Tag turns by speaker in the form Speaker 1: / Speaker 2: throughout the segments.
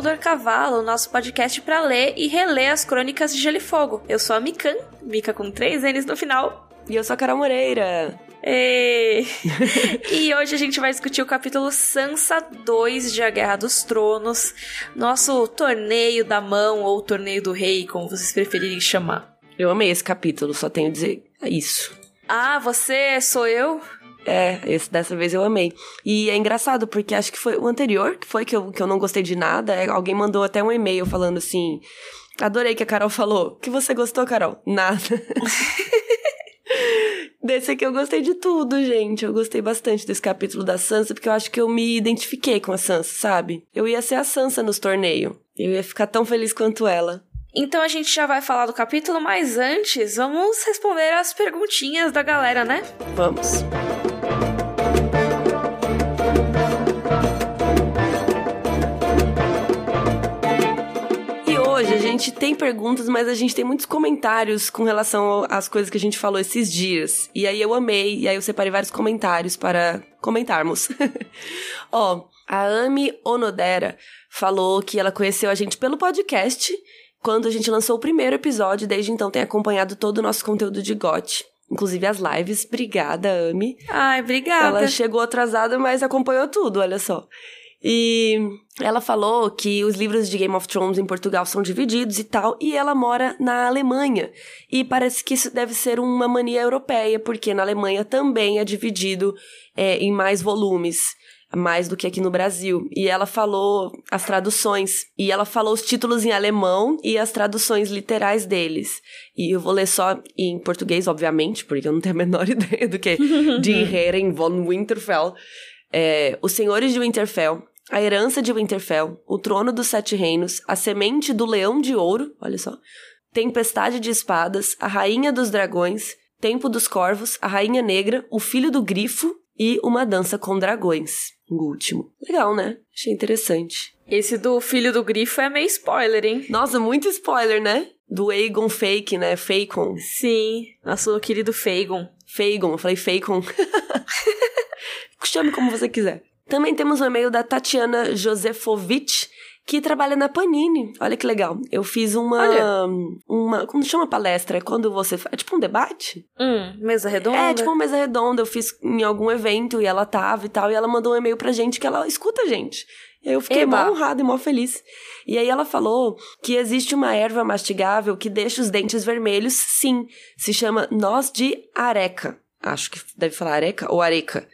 Speaker 1: Rodor Cavalo, nosso podcast para ler e reler as crônicas de Gelo e Fogo. Eu sou a Mikan, Mika com três N's no final.
Speaker 2: E eu sou a Carol Moreira.
Speaker 1: E... e hoje a gente vai discutir o capítulo Sansa 2 de A Guerra dos Tronos, nosso torneio da mão ou torneio do rei, como vocês preferirem chamar.
Speaker 2: Eu amei esse capítulo, só tenho a dizer isso.
Speaker 1: Ah, você sou eu?
Speaker 2: É, esse dessa vez eu amei. E é engraçado, porque acho que foi o anterior, que foi que eu, que eu não gostei de nada. É, alguém mandou até um e-mail falando assim: Adorei que a Carol falou. Que você gostou, Carol? Nada. Desse aqui eu gostei de tudo, gente. Eu gostei bastante desse capítulo da Sansa, porque eu acho que eu me identifiquei com a Sansa, sabe? Eu ia ser a Sansa nos torneios. Eu ia ficar tão feliz quanto ela.
Speaker 1: Então a gente já vai falar do capítulo, mas antes vamos responder as perguntinhas da galera, né?
Speaker 2: Vamos. hoje a gente tem perguntas, mas a gente tem muitos comentários com relação às coisas que a gente falou esses dias. E aí eu amei, e aí eu separei vários comentários para comentarmos. Ó, a Ami Onodera falou que ela conheceu a gente pelo podcast quando a gente lançou o primeiro episódio, desde então tem acompanhado todo o nosso conteúdo de GOT. Inclusive as lives. Obrigada, Ami.
Speaker 1: Ai, obrigada.
Speaker 2: Ela chegou atrasada, mas acompanhou tudo, olha só. E ela falou que os livros de Game of Thrones em Portugal são divididos e tal, e ela mora na Alemanha. E parece que isso deve ser uma mania europeia, porque na Alemanha também é dividido é, em mais volumes mais do que aqui no Brasil. E ela falou as traduções. E ela falou os títulos em alemão e as traduções literais deles. E eu vou ler só em português, obviamente, porque eu não tenho a menor ideia do que de Heren von Winterfell. É, Os Senhores de Winterfell, a herança de Winterfell, o trono dos sete reinos, a semente do leão de ouro, olha só, tempestade de espadas, a rainha dos dragões, tempo dos corvos, a rainha negra, o filho do grifo e uma dança com dragões. O último. Legal, né? Achei interessante.
Speaker 1: Esse do filho do grifo é meio spoiler, hein?
Speaker 2: Nossa, muito spoiler, né? Do Aegon Fake, né? Facon.
Speaker 1: Sim, nosso querido Fagon.
Speaker 2: Fagon, eu falei Facon. Chame como você quiser. Também temos um e-mail da Tatiana Josefovich, que trabalha na Panini. Olha que legal. Eu fiz uma. Olha. uma como chama palestra? É quando você. É tipo um debate?
Speaker 1: Hum, mesa redonda?
Speaker 2: É, tipo uma mesa redonda. Eu fiz em algum evento e ela tava e tal. E ela mandou um e-mail pra gente que ela escuta a gente. Eu fiquei Eba. mó honrada e mó feliz. E aí ela falou que existe uma erva mastigável que deixa os dentes vermelhos, sim. Se chama noz de areca. Acho que deve falar areca ou areca.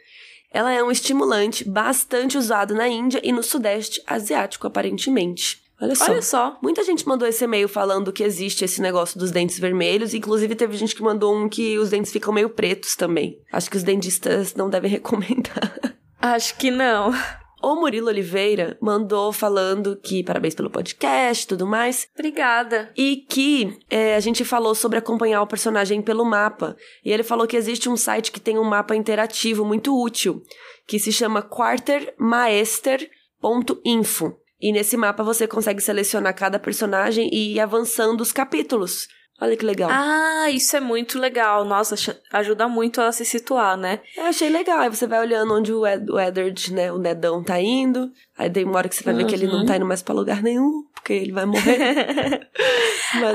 Speaker 2: Ela é um estimulante bastante usado na Índia e no Sudeste Asiático, aparentemente. Olha só.
Speaker 1: Olha só.
Speaker 2: Muita gente mandou esse e-mail falando que existe esse negócio dos dentes vermelhos. Inclusive, teve gente que mandou um que os dentes ficam meio pretos também. Acho que os dentistas não devem recomendar.
Speaker 1: Acho que não.
Speaker 2: O Murilo Oliveira mandou falando que parabéns pelo podcast e tudo mais.
Speaker 1: Obrigada.
Speaker 2: E que é, a gente falou sobre acompanhar o personagem pelo mapa. E ele falou que existe um site que tem um mapa interativo muito útil, que se chama quartermaester.info. E nesse mapa você consegue selecionar cada personagem e ir avançando os capítulos. Olha que legal.
Speaker 1: Ah, isso é muito legal. Nossa, ajuda muito a se situar, né?
Speaker 2: Eu achei legal. Aí você vai olhando onde o, Ed, o Eddard, né, o Nedão tá indo. Aí tem uma hora que você vai uhum. ver que ele não tá indo mais pra lugar nenhum, porque ele vai morrer.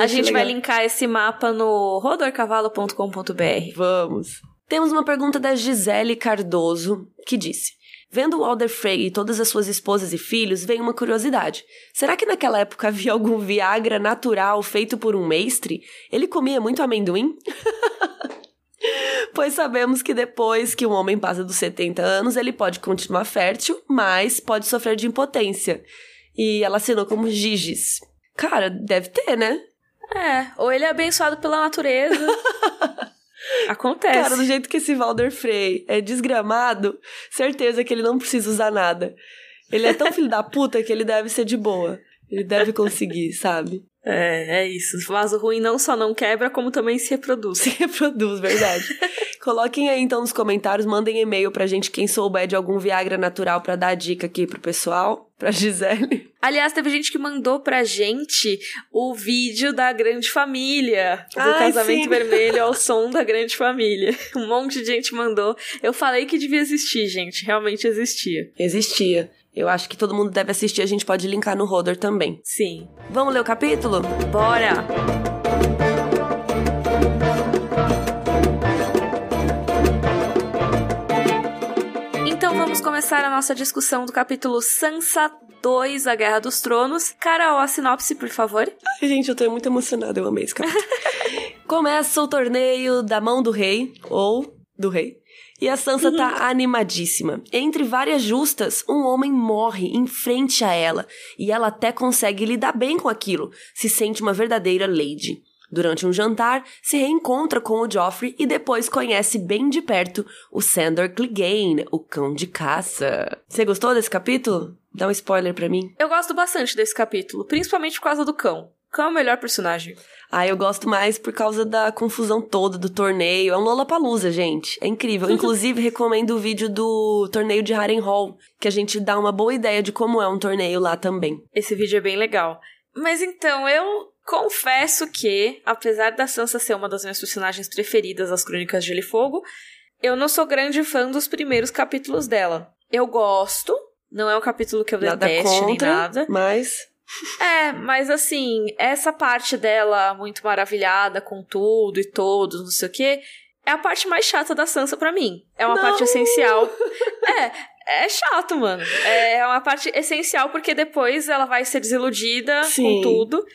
Speaker 1: a gente legal. vai linkar esse mapa no rodorcavalo.com.br.
Speaker 2: Vamos. Temos uma pergunta da Gisele Cardoso, que disse... Vendo o Alder Frey e todas as suas esposas e filhos, vem uma curiosidade. Será que naquela época havia algum Viagra natural feito por um mestre? Ele comia muito amendoim? pois sabemos que depois que um homem passa dos 70 anos, ele pode continuar fértil, mas pode sofrer de impotência. E ela assinou como Giges. Cara, deve ter, né?
Speaker 1: É, ou ele é abençoado pela natureza. Acontece.
Speaker 2: Cara, do jeito que esse Valder Frey é desgramado, certeza que ele não precisa usar nada. Ele é tão filho da puta que ele deve ser de boa. Ele deve conseguir, sabe?
Speaker 1: É, é isso. O vaso ruim não só não quebra, como também se reproduz.
Speaker 2: Se reproduz, verdade. Coloquem aí então nos comentários, mandem e-mail pra gente quem souber de algum Viagra natural para dar dica aqui pro pessoal, pra Gisele.
Speaker 1: Aliás, teve gente que mandou pra gente o vídeo da Grande Família, do
Speaker 2: Ai,
Speaker 1: Casamento
Speaker 2: sim.
Speaker 1: Vermelho ao som da Grande Família. Um monte de gente mandou. Eu falei que devia existir, gente, realmente existia.
Speaker 2: Existia. Eu acho que todo mundo deve assistir, a gente pode linkar no Rodor também.
Speaker 1: Sim.
Speaker 2: Vamos ler o capítulo?
Speaker 1: Bora! Então vamos começar a nossa discussão do capítulo Sansa 2, A Guerra dos Tronos. Carol, a sinopse, por favor.
Speaker 2: Ai, gente, eu tô muito emocionada, eu amei esse capítulo. Começa o torneio da mão do rei, ou do rei. E a Sansa tá animadíssima. Entre várias justas, um homem morre em frente a ela. E ela até consegue lidar bem com aquilo. Se sente uma verdadeira lady. Durante um jantar, se reencontra com o Joffrey e depois conhece bem de perto o Sandor Clegane, o cão de caça. Você gostou desse capítulo? Dá um spoiler pra mim.
Speaker 1: Eu gosto bastante desse capítulo, principalmente por causa do cão. Cão é o melhor personagem.
Speaker 2: Ah, eu gosto mais por causa da confusão toda do torneio. É um Lollapalooza, gente. É incrível. Inclusive, recomendo o vídeo do torneio de Harrenhal, que a gente dá uma boa ideia de como é um torneio lá também.
Speaker 1: Esse vídeo é bem legal. Mas então, eu confesso que, apesar da Sansa ser uma das minhas personagens preferidas das Crônicas de Gelo e Fogo, eu não sou grande fã dos primeiros capítulos dela. Eu gosto, não é um capítulo que eu
Speaker 2: Nada
Speaker 1: deteste
Speaker 2: contra,
Speaker 1: nem nada.
Speaker 2: mas...
Speaker 1: É, mas assim, essa parte dela muito maravilhada com tudo e todos, não sei o quê, é a parte mais chata da Sansa pra mim. É uma
Speaker 2: Não!
Speaker 1: parte essencial. É, é chato, mano. É uma parte essencial porque depois ela vai ser desiludida
Speaker 2: Sim.
Speaker 1: com tudo.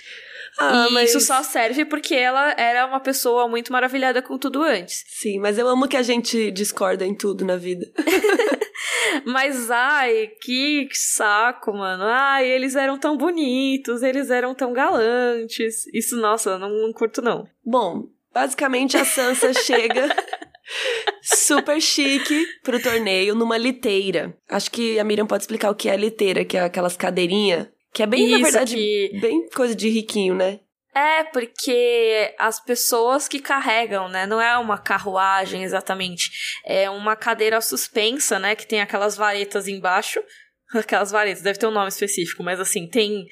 Speaker 2: Ah,
Speaker 1: e
Speaker 2: mas...
Speaker 1: isso só serve porque ela era uma pessoa muito maravilhada com tudo antes.
Speaker 2: Sim, mas eu amo que a gente discorda em tudo na vida.
Speaker 1: Mas ai, que saco, mano. Ai, eles eram tão bonitos, eles eram tão galantes. Isso, nossa, eu não, não curto não.
Speaker 2: Bom, basicamente a Sansa chega super chique pro torneio numa liteira. Acho que a Miriam pode explicar o que é liteira, que é aquelas cadeirinhas. Que é bem, na
Speaker 1: Isso
Speaker 2: verdade,
Speaker 1: que-
Speaker 2: bem coisa de riquinho, né?
Speaker 1: É, porque as pessoas que carregam, né? Não é uma carruagem exatamente. É uma cadeira suspensa, né? Que tem aquelas varetas embaixo. Aquelas varetas, deve ter um nome específico, mas assim, tem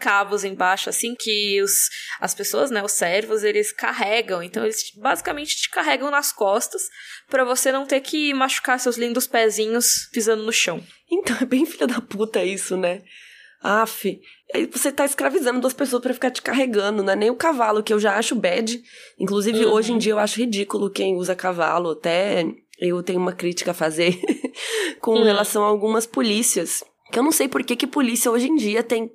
Speaker 1: cabos embaixo, assim, que os, as pessoas, né? Os servos, eles carregam. Então, eles basicamente te carregam nas costas pra você não ter que machucar seus lindos pezinhos pisando no chão.
Speaker 2: Então, é bem filha da puta isso, né? Aff, aí você tá escravizando duas pessoas pra ficar te carregando, não é nem o cavalo, que eu já acho bad. Inclusive,
Speaker 1: Uhum.
Speaker 2: hoje em dia eu acho ridículo quem usa cavalo, até eu tenho uma crítica a fazer com
Speaker 1: Hum.
Speaker 2: relação a algumas polícias. Que eu não sei por que, que polícia hoje em dia tem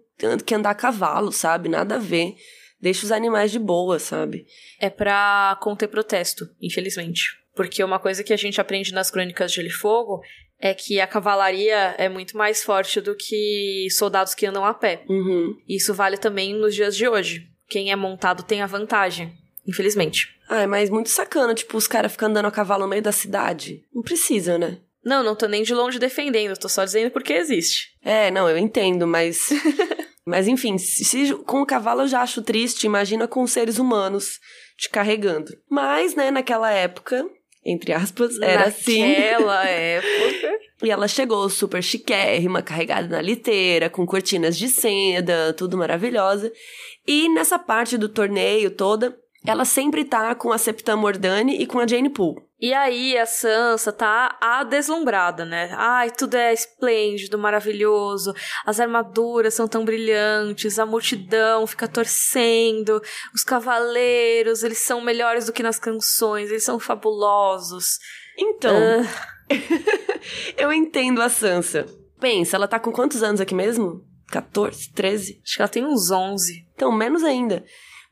Speaker 2: que andar a cavalo, sabe? Nada a ver. Deixa os animais de boa, sabe?
Speaker 1: É pra conter protesto, infelizmente. Porque uma coisa que a gente aprende nas crônicas de Gelo e Fogo é que a cavalaria é muito mais forte do que soldados que andam a pé.
Speaker 2: Uhum.
Speaker 1: Isso vale também nos dias de hoje. Quem é montado tem a vantagem, infelizmente.
Speaker 2: Ai, mas muito sacana, tipo, os caras ficam andando a cavalo no meio da cidade. Não precisa, né?
Speaker 1: Não, não tô nem de longe defendendo, tô só dizendo porque existe.
Speaker 2: É, não, eu entendo, mas. mas enfim, se, se com o cavalo eu já acho triste, imagina com os seres humanos te carregando. Mas, né, naquela época, entre aspas, era assim.
Speaker 1: Naquela época.
Speaker 2: E ela chegou super chiquérrima, carregada na liteira, com cortinas de seda, tudo maravilhosa. E nessa parte do torneio toda, ela sempre tá com a Septa Mordani e com a Jane Poole.
Speaker 1: E aí a Sansa tá a deslumbrada, né? Ai, tudo é esplêndido, maravilhoso. As armaduras são tão brilhantes, a multidão fica torcendo, os cavaleiros, eles são melhores do que nas canções, eles são fabulosos.
Speaker 2: Então,
Speaker 1: Ah,
Speaker 2: eu entendo a Sansa. Pensa, ela tá com quantos anos aqui mesmo? 14, 13?
Speaker 1: acho que ela tem uns 11.
Speaker 2: Então, menos ainda.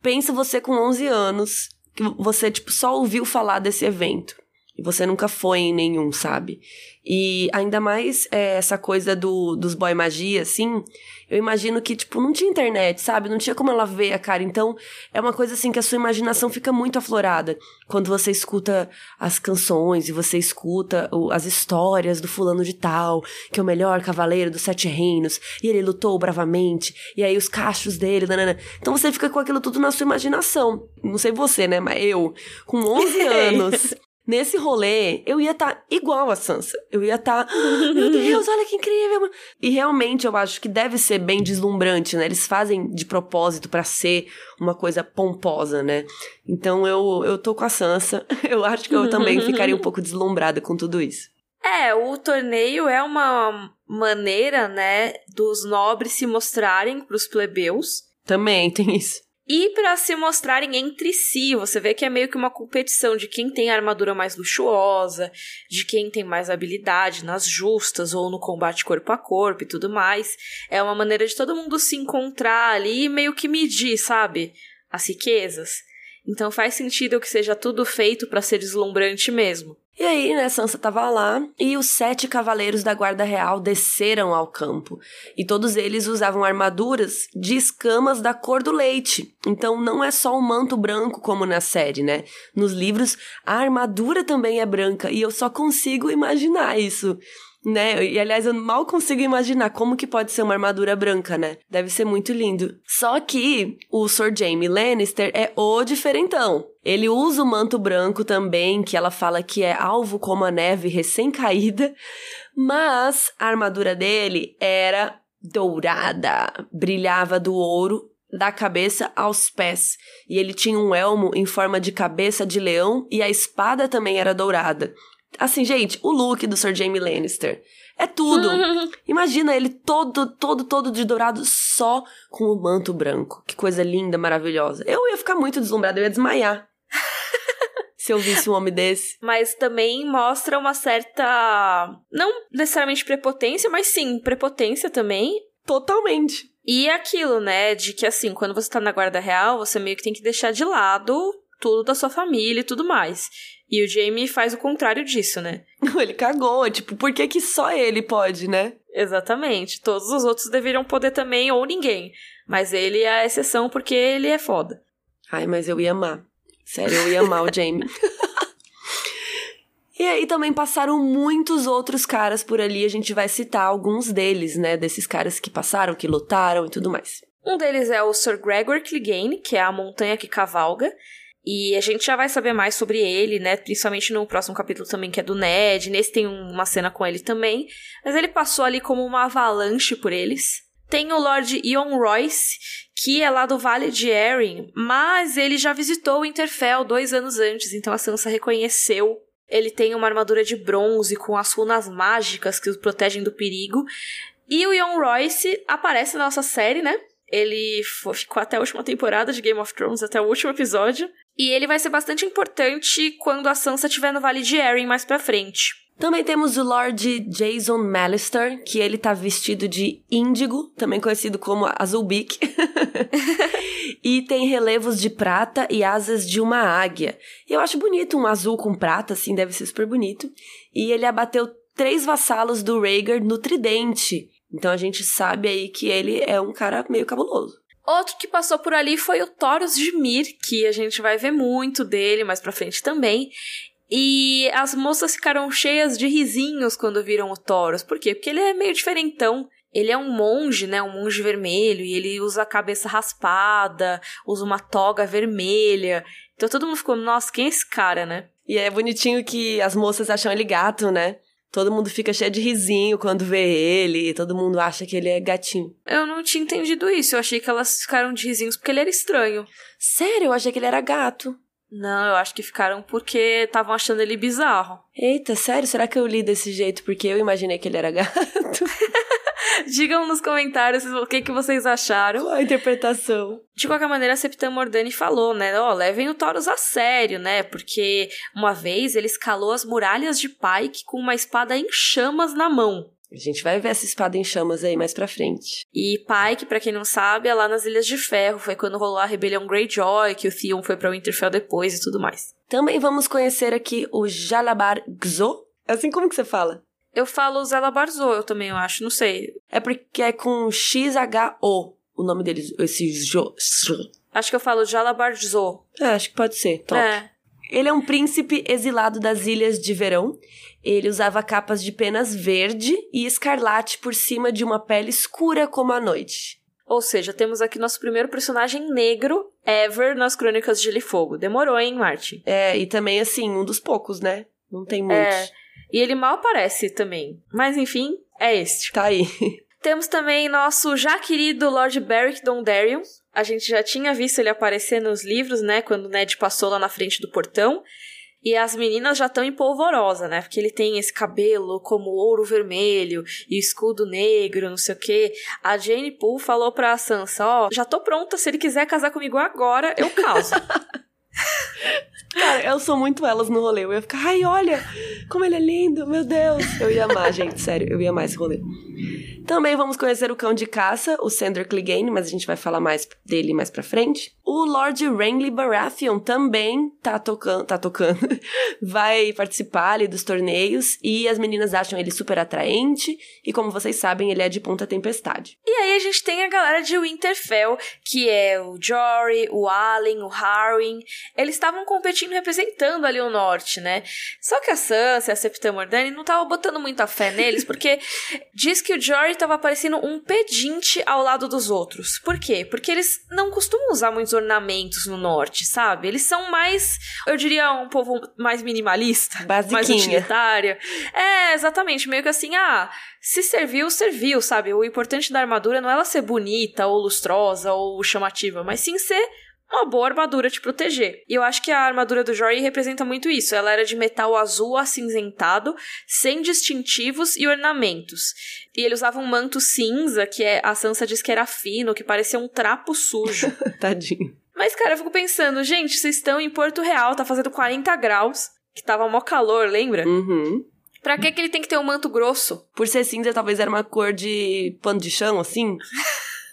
Speaker 2: Pensa você com 11 anos, que você, tipo, só ouviu falar desse evento. E você nunca foi em nenhum, sabe? E ainda mais é, essa coisa do, dos boy magia, assim, eu imagino que, tipo, não tinha internet, sabe? Não tinha como ela ver a cara. Então, é uma coisa assim que a sua imaginação fica muito aflorada. Quando você escuta as canções e você escuta o- as histórias do fulano de tal, que é o melhor cavaleiro dos sete reinos, e ele lutou bravamente, e aí os cachos dele, nanana. Então você fica com aquilo tudo na sua imaginação. Não sei você, né? Mas eu, com 11 anos, nesse rolê, eu ia estar igual a Sansa. Eu ia estar, meu Deus, olha que incrível. E realmente eu acho que deve ser bem deslumbrante, né? Eles fazem de propósito pra ser uma coisa pomposa, né? Então eu, eu tô com a Sansa. Eu acho que eu também ficaria um pouco deslumbrada com tudo isso.
Speaker 1: É, o torneio é uma maneira, né, dos nobres se mostrarem pros plebeus.
Speaker 2: Também tem isso.
Speaker 1: E para se mostrarem entre si, você vê que é meio que uma competição de quem tem a armadura mais luxuosa, de quem tem mais habilidade nas justas ou no combate corpo a corpo e tudo mais. É uma maneira de todo mundo se encontrar ali e meio que medir, sabe? As riquezas. Então faz sentido que seja tudo feito para ser deslumbrante mesmo.
Speaker 2: E aí, né, Sansa tava lá e os sete cavaleiros da Guarda Real desceram ao campo. E todos eles usavam armaduras de escamas da cor do leite. Então não é só o manto branco como na série, né? Nos livros, a armadura também é branca e eu só consigo imaginar isso né? E aliás, eu mal consigo imaginar como que pode ser uma armadura branca, né? Deve ser muito lindo. Só que o Sir Jaime Lannister é o diferentão. Ele usa o manto branco também, que ela fala que é alvo como a neve recém-caída, mas a armadura dele era dourada, brilhava do ouro da cabeça aos pés. E ele tinha um elmo em forma de cabeça de leão e a espada também era dourada. Assim, gente, o look do Sir Jaime Lannister é tudo. Imagina ele todo, todo, todo de dourado só com o manto branco. Que coisa linda, maravilhosa. Eu ia ficar muito deslumbrada, eu ia desmaiar. Se eu visse um homem desse.
Speaker 1: Mas também mostra uma certa. Não necessariamente prepotência, mas sim, prepotência também.
Speaker 2: Totalmente.
Speaker 1: E aquilo, né? De que assim, quando você tá na guarda real, você meio que tem que deixar de lado tudo da sua família e tudo mais. E o Jamie faz o contrário disso, né?
Speaker 2: ele cagou, tipo, por que, que só ele pode, né?
Speaker 1: Exatamente. Todos os outros deveriam poder também, ou ninguém. Mas ele é a exceção porque ele é foda.
Speaker 2: Ai, mas eu ia amar. Sério, eu ia amar o Jamie. E aí também passaram muitos outros caras por ali, a gente vai citar alguns deles, né, desses caras que passaram, que lutaram e tudo mais.
Speaker 1: Um deles é o Sir Gregor Clegane, que é a montanha que cavalga, e a gente já vai saber mais sobre ele, né? Principalmente no próximo capítulo também, que é do Ned. Nesse tem uma cena com ele também. Mas ele passou ali como uma avalanche por eles. Tem o Lord Ion Royce, que é lá do Vale de Erin, mas ele já visitou o Interfell dois anos antes, então a Sansa reconheceu. Ele tem uma armadura de bronze com as runas mágicas que o protegem do perigo. E o Ion Royce aparece na nossa série, né? Ele ficou até a última temporada de Game of Thrones, até o último episódio. E ele vai ser bastante importante quando a Sansa estiver no Vale de Arryn mais pra frente.
Speaker 2: Também temos o Lord Jason Mallister, que ele tá vestido de índigo, também conhecido como Azulbeak. e tem relevos de prata e asas de uma águia. Eu acho bonito um azul com prata, assim, deve ser super bonito. E ele abateu três vassalos do Rhaegar no tridente. Então a gente sabe aí que ele é um cara meio cabuloso.
Speaker 1: Outro que passou por ali foi o Taurus de Mir, que a gente vai ver muito dele mais pra frente também. E as moças ficaram cheias de risinhos quando viram o Taurus. Por quê? Porque ele é meio diferentão. Ele é um monge, né? Um monge vermelho. E ele usa a cabeça raspada, usa uma toga vermelha. Então todo mundo ficou, nossa, quem é esse cara, né?
Speaker 2: E é bonitinho que as moças acham ele gato, né? Todo mundo fica cheio de risinho quando vê ele, todo mundo acha que ele é gatinho.
Speaker 1: Eu não tinha entendido isso, eu achei que elas ficaram de risinhos porque ele era estranho.
Speaker 2: Sério, eu achei que ele era gato.
Speaker 1: Não, eu acho que ficaram porque estavam achando ele bizarro.
Speaker 2: Eita, sério? Será que eu li desse jeito porque eu imaginei que ele era gato?
Speaker 1: Digam nos comentários o que, que vocês acharam.
Speaker 2: Qual a interpretação?
Speaker 1: De qualquer maneira, a Septã Mordani falou, né? Ó, oh, levem o Taurus a sério, né? Porque uma vez ele escalou as muralhas de Pike com uma espada em chamas na mão.
Speaker 2: A gente vai ver essa espada em chamas aí mais pra frente.
Speaker 1: E Pike, para quem não sabe, é lá nas Ilhas de Ferro. Foi quando rolou a rebelião Greyjoy, que o Theon foi pra Winterfell depois e tudo mais.
Speaker 2: Também vamos conhecer aqui o Jalabar Gzo. É assim como que você fala?
Speaker 1: Eu falo Zela Barzô, eu também, eu acho, não sei.
Speaker 2: É porque é com X-H-O o nome deles, esse Jo.
Speaker 1: Acho que eu falo Jalabarzô.
Speaker 2: É, acho que pode ser. Top. É. Ele é um príncipe exilado das Ilhas de Verão. Ele usava capas de penas verde e escarlate por cima de uma pele escura como a noite.
Speaker 1: Ou seja, temos aqui nosso primeiro personagem negro ever nas Crônicas de Gelo e Fogo. Demorou, hein, Martin?
Speaker 2: É, e também, assim, um dos poucos, né? Não tem muitos.
Speaker 1: É. E ele mal aparece também. Mas enfim, é este.
Speaker 2: Tá aí.
Speaker 1: Temos também nosso já querido Lord Beric Dondarrion. A gente já tinha visto ele aparecer nos livros, né? Quando o Ned passou lá na frente do portão. E as meninas já estão em polvorosa, né? Porque ele tem esse cabelo como ouro vermelho e escudo negro, não sei o quê. A Jane Poole falou pra Sansa: Ó, oh, já tô pronta, se ele quiser casar comigo agora, eu caso.
Speaker 2: Cara, eu sou muito elas no rolê. Eu ia ficar, ai, olha como ele é lindo, meu Deus. Eu ia amar, gente, sério, eu ia amar esse rolê. Também vamos conhecer o cão de caça, o Sandor Clegane, mas a gente vai falar mais dele mais pra frente. O Lord Renly Baratheon também tá tocando, tá tocando, vai participar ali dos torneios e as meninas acham ele super atraente e como vocês sabem, ele é de Ponta Tempestade.
Speaker 1: E aí a gente tem a galera de Winterfell, que é o Jory, o Allen, o Harwin, eles estavam competindo representando ali o norte, né? Só que a Sansa e a Septa Mordani não estavam botando muita fé neles, porque diz que o Jory estava parecendo um pedinte ao lado dos outros. Por quê? Porque eles não costumam usar muitos ornamentos no norte, sabe? Eles são mais, eu diria, um povo mais minimalista,
Speaker 2: Basiquinha.
Speaker 1: mais utilitário. É, exatamente, meio que assim, ah, se serviu, serviu, sabe? O importante da armadura não é ela ser bonita ou lustrosa ou chamativa, mas sim ser uma boa armadura te proteger. E eu acho que a armadura do Jory representa muito isso. Ela era de metal azul acinzentado, sem distintivos e ornamentos. E ele usava um manto cinza, que é, a Sansa diz que era fino, que parecia um trapo sujo.
Speaker 2: Tadinho.
Speaker 1: Mas, cara, eu fico pensando, gente, vocês estão em Porto Real, tá fazendo 40 graus, que tava mó calor, lembra?
Speaker 2: Uhum.
Speaker 1: Pra que, que ele tem que ter um manto grosso?
Speaker 2: Por ser cinza, talvez era uma cor de pano de chão, assim.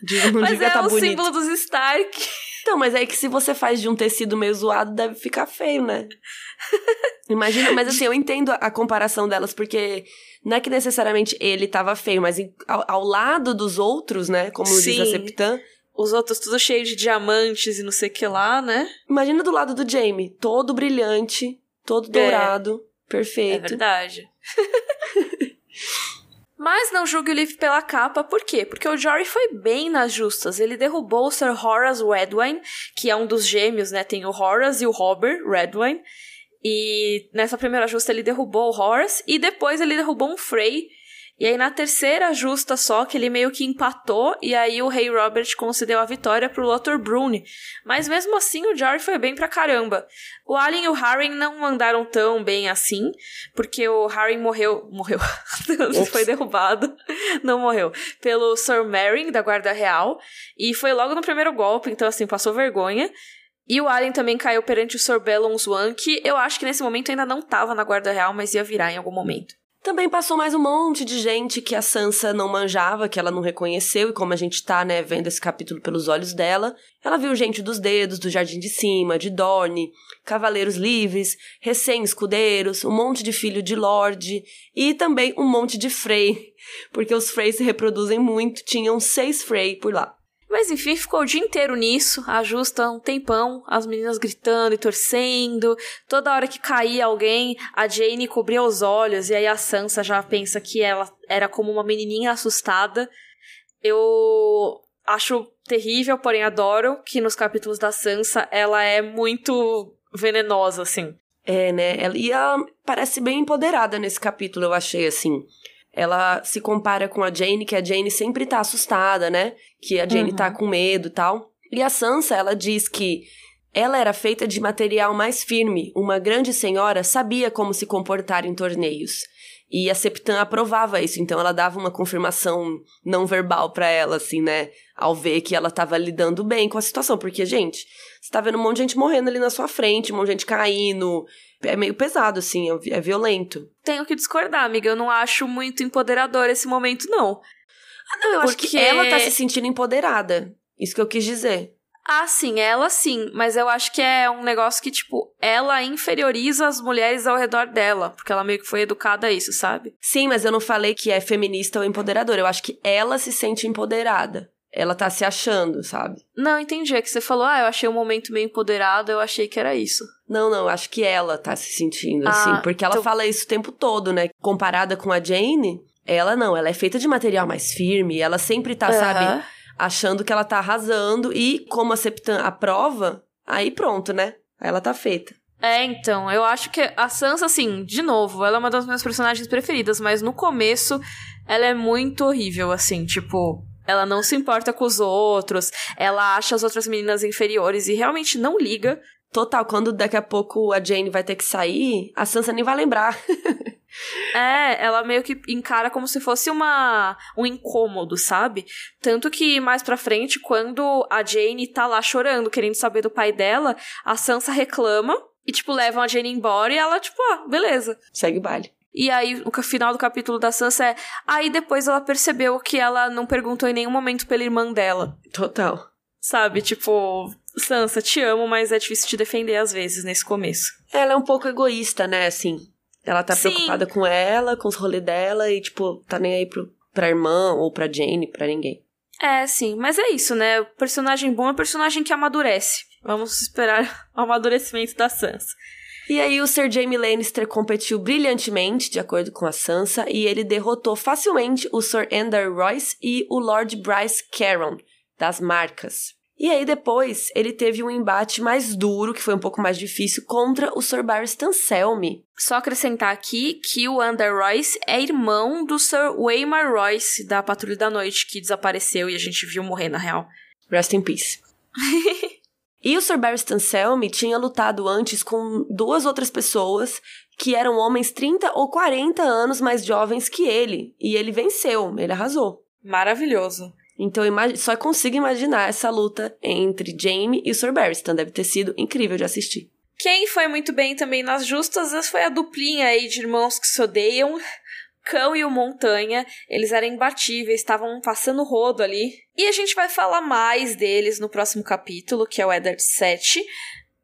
Speaker 2: De, não
Speaker 1: Mas
Speaker 2: devia
Speaker 1: é
Speaker 2: tá
Speaker 1: o
Speaker 2: bonito.
Speaker 1: símbolo dos Stark.
Speaker 2: Então, mas é que se você faz de um tecido meio zoado, deve ficar feio, né? Imagina, mas assim, eu entendo a comparação delas, porque não é que necessariamente ele tava feio, mas em- ao, ao lado dos outros, né? Como diz a
Speaker 1: Sim.
Speaker 2: Septã.
Speaker 1: Os outros tudo cheio de diamantes e não sei o que lá, né?
Speaker 2: Imagina do lado do Jamie, todo brilhante, todo
Speaker 1: É.
Speaker 2: dourado,
Speaker 1: É
Speaker 2: perfeito.
Speaker 1: verdade. Mas não julgue o Leaf pela capa, por quê? Porque o Jory foi bem nas justas. Ele derrubou o Sir Horace Redwine, que é um dos gêmeos, né? Tem o Horace e o Robert Redwine. E nessa primeira justa ele derrubou o Horace e depois ele derrubou um Frey. E aí na terceira justa só que ele meio que empatou e aí o rei Robert concedeu a vitória pro Lothar Brune. Mas mesmo assim o Jory foi bem pra caramba. O Alien e o Harren não andaram tão bem assim, porque o Harren morreu, morreu, foi derrubado, não morreu, pelo Sir Meryn da Guarda Real e foi logo no primeiro golpe, então assim, passou vergonha. E o Alien também caiu perante o Sir Bellon Swan, que eu acho que nesse momento ainda não tava na Guarda Real, mas ia virar em algum momento.
Speaker 2: Também passou mais um monte de gente que a Sansa não manjava, que ela não reconheceu, e como a gente tá, né, vendo esse capítulo pelos olhos dela, ela viu gente dos dedos, do Jardim de Cima, de Dorne, Cavaleiros Livres, recém-escudeiros, um monte de filho de Lorde, e também um monte de Frey, porque os Frey se reproduzem muito, tinham seis Frey por lá.
Speaker 1: Mas enfim, ficou o dia inteiro nisso, a justa um tempão, as meninas gritando e torcendo. Toda hora que caía alguém, a Jane cobria os olhos, e aí a Sansa já pensa que ela era como uma menininha assustada. Eu acho terrível, porém adoro que nos capítulos da Sansa ela é muito venenosa, assim.
Speaker 2: É, né? E ela parece bem empoderada nesse capítulo, eu achei, assim. Ela se compara com a Jane, que a Jane sempre tá assustada, né? Que a Jane
Speaker 1: Uhum.
Speaker 2: tá com medo e tal. E a Sansa, ela diz que ela era feita de material mais firme. Uma grande senhora sabia como se comportar em torneios. E a Septã aprovava isso, então ela dava uma confirmação não verbal pra ela, assim, né? Ao ver que ela tava lidando bem com a situação. Porque, gente, você tá vendo um monte de gente morrendo ali na sua frente, um monte de gente caindo. É meio pesado, assim, é é violento.
Speaker 1: Tenho que discordar, amiga. Eu não acho muito empoderador esse momento, não.
Speaker 2: Ah, não, eu acho que
Speaker 1: Porque-
Speaker 2: ela tá se sentindo empoderada. Isso que eu quis dizer.
Speaker 1: Ah, sim, ela sim, mas eu acho que é um negócio que, tipo, ela inferioriza as mulheres ao redor dela, porque ela meio que foi educada a isso, sabe?
Speaker 2: Sim, mas eu não falei que é feminista ou empoderadora. Eu acho que ela se sente empoderada. Ela tá se achando, sabe?
Speaker 1: Não, entendi. É que você falou, ah, eu achei um momento meio empoderado, eu achei que era isso.
Speaker 2: Não, não, eu acho que ela tá se sentindo
Speaker 1: Ah,
Speaker 2: assim. Porque ela
Speaker 1: então-
Speaker 2: fala isso o tempo todo, né? Comparada com a Jane, ela não, ela é feita de material mais firme. Ela sempre tá, sabe,
Speaker 1: Aham.
Speaker 2: Achando que ela tá arrasando. E como a Septã aprova, aí pronto, né? Aí ela tá feita.
Speaker 1: É, então, eu acho que a Sansa, assim, de novo, ela é uma das minhas personagens preferidas, mas no começo ela é muito horrível, assim, tipo, ela não se importa com os outros, ela acha as outras meninas inferiores e realmente não liga.
Speaker 2: Total, quando daqui a pouco a Jane vai ter que sair, a Sansa nem vai lembrar.
Speaker 1: É, ela meio que encara como se fosse uma um incômodo, sabe? Tanto que mais pra frente, quando a Jane tá lá chorando, querendo saber do pai dela, a Sansa reclama e, tipo, levam a Jane embora e ela, tipo, ah, beleza.
Speaker 2: Segue o baile.
Speaker 1: E aí, o final do capítulo da Sansa é. Aí depois ela percebeu que ela não perguntou em nenhum momento pela irmã dela.
Speaker 2: Total.
Speaker 1: Sabe? Tipo, Sansa, te amo, mas é difícil te defender às vezes nesse começo.
Speaker 2: Ela é um pouco egoísta, né, assim. Ela tá
Speaker 1: Sim.
Speaker 2: preocupada com ela, com os rolês dela e, tipo, tá nem aí pro, pra irmã ou pra Jane, pra ninguém.
Speaker 1: É, sim, mas é isso, né? O personagem bom é um personagem que amadurece. Vamos esperar o amadurecimento da Sansa.
Speaker 2: E aí o Sir Jaime Lannister competiu brilhantemente, de acordo com a Sansa, e ele derrotou facilmente o Sir Endar Royce e o Lord Bryce Caron, das Marcas. E aí depois ele teve um embate mais duro, que foi um pouco mais difícil, contra o Sir Barristan Selmy.
Speaker 1: Só acrescentar aqui que o Under Royce é irmão do Sir Waymar Royce, da Patrulha da Noite, que desapareceu e a gente viu morrer na real.
Speaker 2: Rest in peace. e o Sir Barristan Selmy tinha lutado antes com duas outras pessoas que eram homens 30 ou 40 anos mais jovens que ele. E ele venceu, ele arrasou.
Speaker 1: Maravilhoso.
Speaker 2: Então só consigo imaginar essa luta entre Jaime e o Sir Barristan. Deve ter sido incrível de assistir.
Speaker 1: Quem foi muito bem também nas justas foi a duplinha aí de irmãos que se odeiam. Cão e o Montanha, eles eram imbatíveis, estavam passando rodo ali. E a gente vai falar mais deles no próximo capítulo, que é o Eddard 7.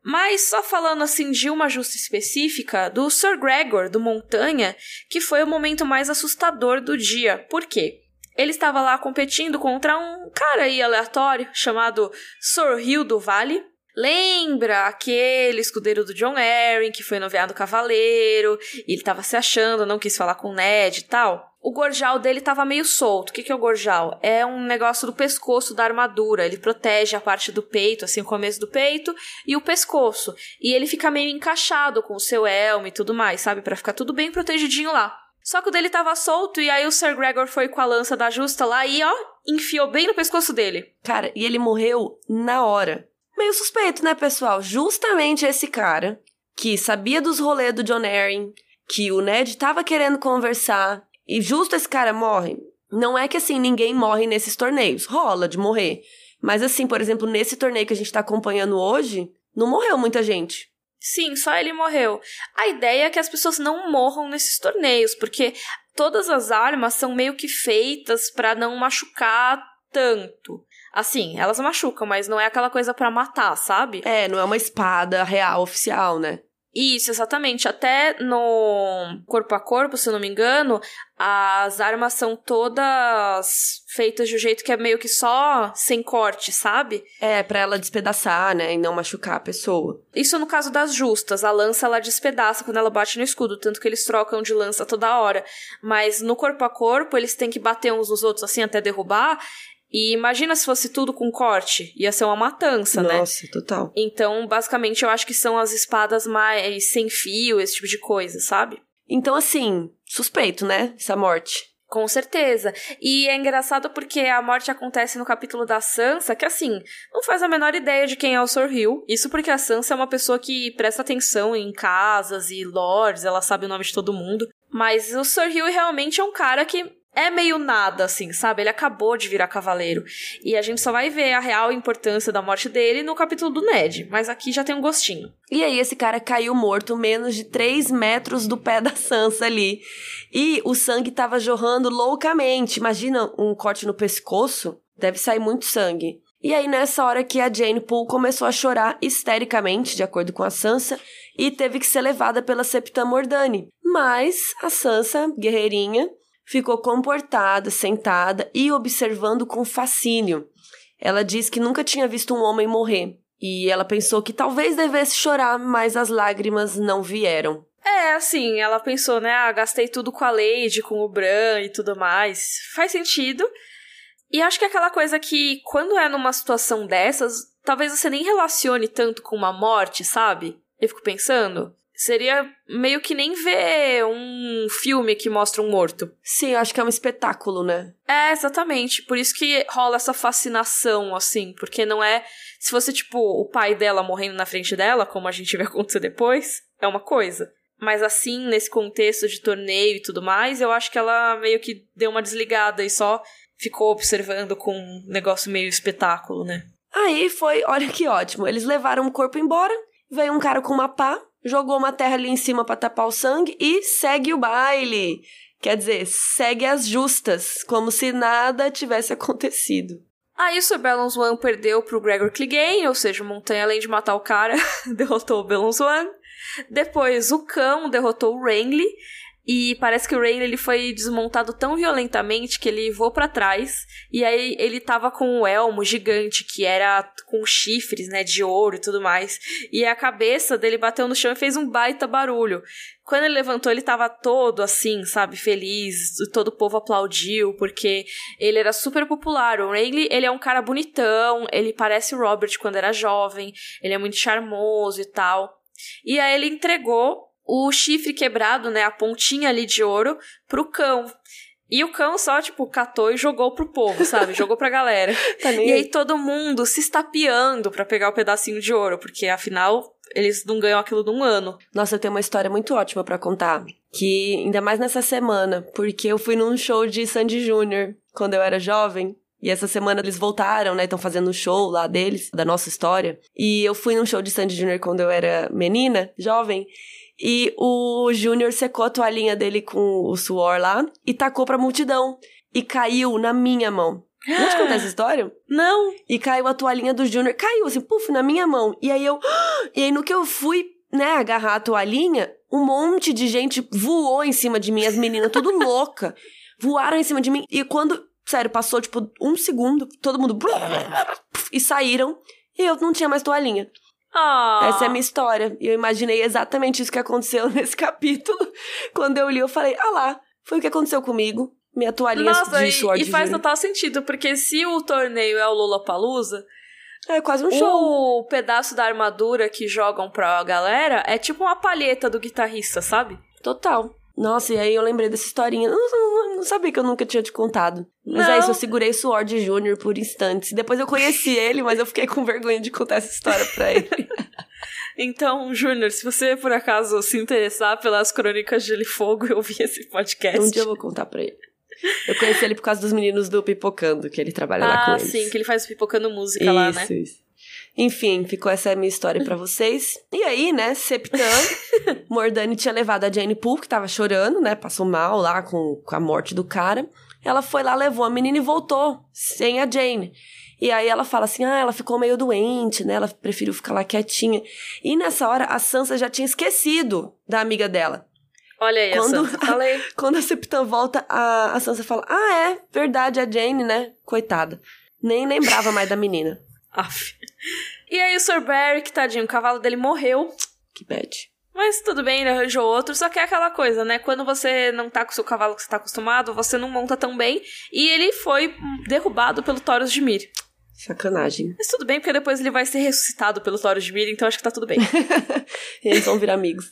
Speaker 1: Mas só falando assim de uma justa específica, do Sir Gregor, do Montanha, que foi o momento mais assustador do dia. Por quê? Ele estava lá competindo contra um cara aí aleatório chamado Sorril do Vale. Lembra aquele escudeiro do John Arryn que foi noveado cavaleiro e ele estava se achando, não quis falar com o Ned e tal? O gorjal dele estava meio solto. O que, que é o gorjal? É um negócio do pescoço da armadura. Ele protege a parte do peito, assim, o começo do peito e o pescoço. E ele fica meio encaixado com o seu elmo e tudo mais, sabe? Para ficar tudo bem protegidinho lá. Só que o dele tava solto e aí o Sir Gregor foi com a lança da justa lá e, ó, enfiou bem no pescoço dele.
Speaker 2: Cara, e ele morreu na hora. Meio suspeito, né, pessoal? Justamente esse cara que sabia dos rolês do John Arryn, que o Ned tava querendo conversar, e justo esse cara morre. Não é que assim, ninguém morre nesses torneios. Rola de morrer. Mas assim, por exemplo, nesse torneio que a gente tá acompanhando hoje, não morreu muita gente.
Speaker 1: Sim, só ele morreu. A ideia é que as pessoas não morram nesses torneios, porque todas as armas são meio que feitas para não machucar tanto. Assim, elas machucam, mas não é aquela coisa para matar, sabe?
Speaker 2: É, não é uma espada real oficial, né?
Speaker 1: Isso, exatamente. Até no corpo a corpo, se eu não me engano, as armas são todas feitas de um jeito que é meio que só sem corte, sabe?
Speaker 2: É, pra ela despedaçar, né? E não machucar a pessoa.
Speaker 1: Isso no caso das justas. A lança ela despedaça quando ela bate no escudo, tanto que eles trocam de lança toda hora. Mas no corpo a corpo, eles têm que bater uns nos outros assim até derrubar. E imagina se fosse tudo com corte. Ia ser uma matança,
Speaker 2: Nossa,
Speaker 1: né?
Speaker 2: Nossa, total.
Speaker 1: Então, basicamente, eu acho que são as espadas mais sem fio, esse tipo de coisa, sabe?
Speaker 2: Então, assim, suspeito, né? Essa morte.
Speaker 1: Com certeza. E é engraçado porque a morte acontece no capítulo da Sansa, que assim, não faz a menor ideia de quem é o Sir Hill. Isso porque a Sansa é uma pessoa que presta atenção em casas e lords, ela sabe o nome de todo mundo. Mas o Sir Hill realmente é um cara que é meio nada, assim, sabe? Ele acabou de virar cavaleiro. E a gente só vai ver a real importância da morte dele no capítulo do Ned. Mas aqui já tem um gostinho.
Speaker 2: E aí, esse cara caiu morto menos de 3 metros do pé da Sansa ali. E o sangue tava jorrando loucamente. Imagina um corte no pescoço? Deve sair muito sangue. E aí, nessa hora que a Jane Poole começou a chorar histericamente, de acordo com a Sansa, e teve que ser levada pela Septa Mordani. Mas a Sansa, guerreirinha, ficou comportada, sentada e observando com fascínio. Ela diz que nunca tinha visto um homem morrer e ela pensou que talvez devesse chorar, mas as lágrimas não vieram.
Speaker 1: É, assim, ela pensou, né? Ah, gastei tudo com a Lady, com o Bran e tudo mais. Faz sentido. E acho que é aquela coisa que, quando é numa situação dessas, talvez você nem relacione tanto com uma morte, sabe? Eu fico pensando. Seria meio que nem ver um filme que mostra um morto.
Speaker 2: Sim, eu acho que é um espetáculo, né?
Speaker 1: É, exatamente. Por isso que rola essa fascinação, assim. Porque não é. Se fosse, tipo, o pai dela morrendo na frente dela, como a gente vai acontecer depois, é uma coisa. Mas assim, nesse contexto de torneio e tudo mais, eu acho que ela meio que deu uma desligada e só ficou observando com um negócio meio espetáculo, né?
Speaker 2: Aí foi, olha que ótimo. Eles levaram o corpo embora, veio um cara com uma pá, jogou uma terra ali em cima para tapar o sangue e segue o baile. Quer dizer, segue as justas, como se nada tivesse acontecido.
Speaker 1: Aí o Sir Balance One perdeu pro Gregor Clegane, ou seja, o Montanha, além de matar o cara, derrotou o Balance One. Depois o cão derrotou o Renly. E parece que o Rain ele foi desmontado tão violentamente que ele voou para trás. E aí ele tava com o elmo gigante, que era com chifres, né, de ouro e tudo mais. E a cabeça dele bateu no chão e fez um baita barulho. Quando ele levantou, ele tava todo assim, sabe, feliz. Todo o povo aplaudiu, porque ele era super popular. O Rayleigh, ele é um cara bonitão, ele parece o Robert quando era jovem, ele é muito charmoso e tal. E aí ele entregou o chifre quebrado, né, a pontinha ali de ouro, pro cão. E o cão só, tipo, catou e jogou pro povo, sabe? jogou pra galera.
Speaker 2: Tá
Speaker 1: e aí todo mundo se estapeando para pegar o pedacinho de ouro, porque afinal eles não ganham aquilo num ano.
Speaker 2: Nossa, eu tenho uma história muito ótima para contar. Que ainda mais nessa semana, porque eu fui num show de Sandy Júnior quando eu era jovem. E essa semana eles voltaram, né? Estão fazendo um show lá deles, da nossa história. E eu fui num show de Sandy Júnior quando eu era menina, jovem. E o Júnior secou a toalhinha dele com o suor lá e tacou pra multidão. E caiu na minha mão. Não te contar essa história?
Speaker 1: Não.
Speaker 2: E caiu a toalhinha do Júnior. Caiu assim, puf, na minha mão. E aí eu. E aí no que eu fui, né, agarrar a toalhinha, um monte de gente voou em cima de mim, as meninas tudo louca. Voaram em cima de mim. E quando, sério, passou tipo um segundo, todo mundo. E saíram. E eu não tinha mais toalhinha.
Speaker 1: Oh.
Speaker 2: Essa é a minha história. E eu imaginei exatamente isso que aconteceu nesse capítulo. Quando eu li, eu falei, ah lá, foi o que aconteceu comigo. Minha toalhinha
Speaker 1: Nossa,
Speaker 2: de suor
Speaker 1: e, e faz total sentido, porque se o torneio é o Lollapalooza,
Speaker 2: É quase um show.
Speaker 1: o pedaço da armadura que jogam pra galera é tipo uma palheta do guitarrista, sabe?
Speaker 2: Total. Nossa, e aí eu lembrei dessa historinha. Não, não, não sabia que eu nunca tinha te contado. Mas
Speaker 1: Não.
Speaker 2: é isso, eu segurei o suor de Júnior por instantes. Depois eu conheci ele, mas eu fiquei com vergonha de contar essa história pra ele.
Speaker 1: Então, Júnior, se você por acaso se interessar pelas crônicas de Gelo e Fogo e ouvir esse podcast.
Speaker 2: um dia eu vou contar pra ele. Eu conheci ele por causa dos meninos do Pipocando, que ele trabalha lá com
Speaker 1: Ah,
Speaker 2: eles.
Speaker 1: sim, que ele faz pipocando música lá, né?
Speaker 2: Isso, isso. Enfim, ficou essa minha história pra vocês. E aí, né, Septã, Mordani tinha levado a Jane Poole, que tava chorando, né, passou mal lá com, com a morte do cara. Ela foi lá, levou a menina e voltou, sem a Jane. E aí ela fala assim, ah, ela ficou meio doente, né, ela preferiu ficar lá quietinha. E nessa hora, a Sansa já tinha esquecido da amiga dela.
Speaker 1: Olha aí,
Speaker 2: Quando-
Speaker 1: essa. Falei.
Speaker 2: Quando a Septã volta, a, a Sansa fala, ah, é, verdade, a Jane, né, coitada. Nem lembrava mais da menina.
Speaker 1: Aff. E aí o Sir Beric, tadinho, o cavalo dele morreu.
Speaker 2: Que bad.
Speaker 1: Mas tudo bem, ele arranjou outro, só que é aquela coisa, né? Quando você não tá com o seu cavalo que você tá acostumado, você não monta tão bem. E ele foi derrubado pelo Taurus de Mir.
Speaker 2: Sacanagem.
Speaker 1: Mas tudo bem, porque depois ele vai ser ressuscitado pelo Taurus de Mir, então acho que tá tudo bem.
Speaker 2: Eles vão virar amigos.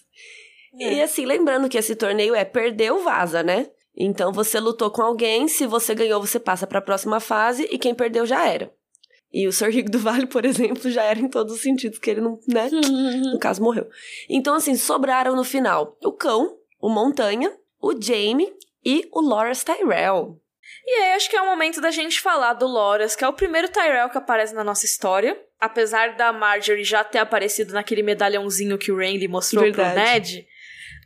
Speaker 1: É.
Speaker 2: E assim, lembrando que esse torneio é perdeu, vaza, né? Então você lutou com alguém, se você ganhou, você passa pra próxima fase e quem perdeu já era. E o Sr. Rico do Vale, por exemplo, já era em todos os sentidos, que ele não, né? No caso, morreu. Então, assim, sobraram no final o cão, o Montanha, o Jaime e o Loras Tyrell.
Speaker 1: E aí, acho que é o momento da gente falar do Loras, que é o primeiro Tyrell que aparece na nossa história. Apesar da Marjorie já ter aparecido naquele medalhãozinho que o Randy mostrou
Speaker 2: Verdade.
Speaker 1: pro Ned,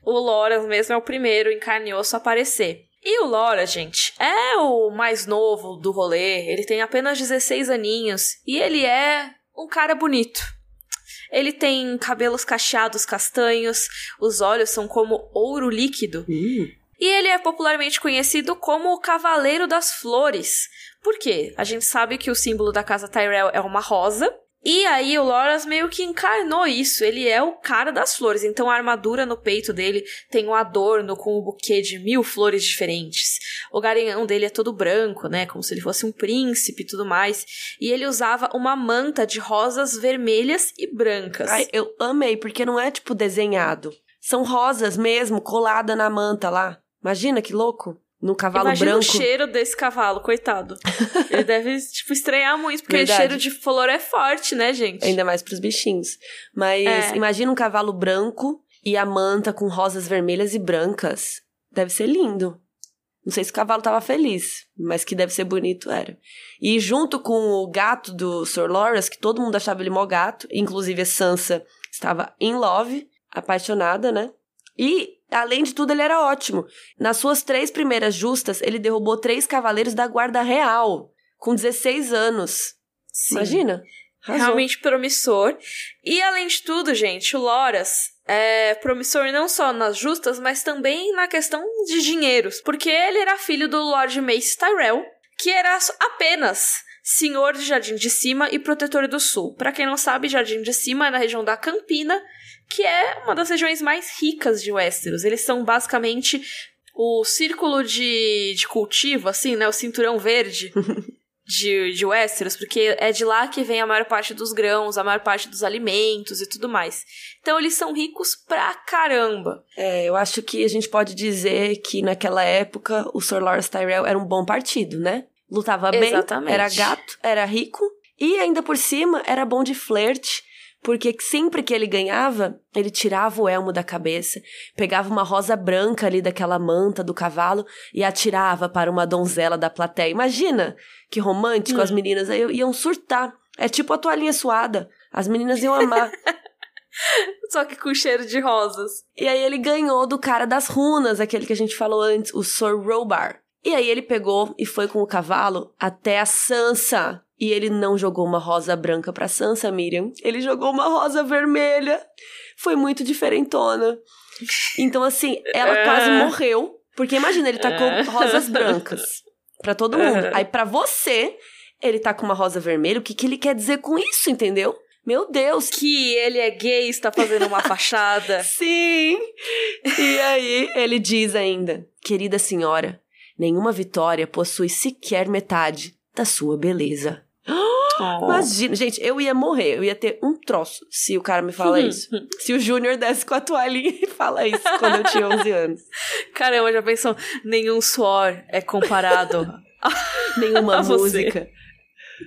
Speaker 1: o Loras mesmo é o primeiro encarnioso a aparecer. E o Loras, gente, é o mais novo do rolê. Ele tem apenas 16 aninhos e ele é um cara bonito. Ele tem cabelos cacheados castanhos, os olhos são como ouro líquido e ele é popularmente conhecido como o Cavaleiro das Flores. Por quê? A gente sabe que o símbolo da casa Tyrell é uma rosa. E aí o Loras meio que encarnou isso. Ele é o cara das flores. Então a armadura no peito dele tem um adorno com um buquê de mil flores diferentes. O garanhão dele é todo branco, né? Como se ele fosse um príncipe e tudo mais. E ele usava uma manta de rosas vermelhas e brancas.
Speaker 2: Ai, eu amei, porque não é tipo desenhado. são rosas mesmo, colada na manta lá. Imagina que louco. No cavalo
Speaker 1: Imagina
Speaker 2: branco.
Speaker 1: o cheiro desse cavalo, coitado. Ele deve, tipo, estranhar muito, porque
Speaker 2: Verdade.
Speaker 1: o cheiro de flor é forte, né, gente?
Speaker 2: Ainda mais pros bichinhos. Mas
Speaker 1: É.
Speaker 2: imagina um cavalo branco e a manta com rosas vermelhas e brancas. Deve ser lindo. Não sei se o cavalo tava feliz, mas que deve ser bonito era. E junto com o gato do Sir Loras, que todo mundo achava ele mó gato, inclusive a Sansa estava in love, apaixonada, né? E, além de tudo, ele era ótimo. Nas suas três primeiras justas, ele derrubou três cavaleiros da Guarda Real, com 16 anos.
Speaker 1: Sim.
Speaker 2: Imagina? Arrasou.
Speaker 1: Realmente promissor. E além de tudo, gente, o Loras é promissor não só nas justas, mas também na questão de dinheiros. Porque ele era filho do Lord Mace Tyrell, que era apenas senhor de Jardim de Cima e protetor do Sul. Pra quem não sabe, Jardim de Cima é na região da Campina, que é uma das regiões mais ricas de Westeros. Eles são basicamente o círculo de, de cultivo, assim, né? O cinturão verde de, de Westeros, porque é de lá que vem a maior parte dos grãos, a maior parte dos alimentos e tudo mais. Então eles são ricos pra caramba.
Speaker 2: É, eu acho que a gente pode dizer que naquela época o Sir Lawrence Tyrell era um bom partido, né? Lutava bem,
Speaker 1: Exatamente.
Speaker 2: era gato, era rico e ainda por cima era bom de flerte, porque sempre que ele ganhava, ele tirava o elmo da cabeça, pegava uma rosa branca ali daquela manta do cavalo e atirava para uma donzela da plateia. Imagina que romântico,
Speaker 1: Hum.
Speaker 2: as meninas aí iam surtar. É tipo a toalhinha suada. As meninas iam amar.
Speaker 1: Só que com cheiro de rosas.
Speaker 2: E aí ele ganhou do cara das runas, aquele que a gente falou antes, o Sir Robar. E aí ele pegou e foi com o cavalo até a Sansa. E ele não jogou uma rosa branca pra Sansa, Miriam. Ele jogou uma rosa vermelha. Foi muito diferentona. Então, assim, ela
Speaker 1: É.
Speaker 2: quase morreu. Porque imagina, ele tá com rosas brancas pra todo mundo.
Speaker 1: Uhum.
Speaker 2: Aí pra você, ele tá com uma rosa vermelha. O que, que ele quer dizer com isso, entendeu? Meu Deus,
Speaker 1: Que ele é gay, está fazendo uma fachada.
Speaker 2: Sim! E aí ele diz ainda: Querida senhora, nenhuma vitória possui sequer metade da sua beleza.
Speaker 1: Oh.
Speaker 2: Imagina, gente, eu ia morrer, eu ia ter um troço se o cara me fala isso. Se o Júnior desce com a toalhinha e fala isso quando eu tinha 11 anos.
Speaker 1: Caramba, já pensou? Nenhum suor é comparado.
Speaker 2: Nenhuma
Speaker 1: A
Speaker 2: música.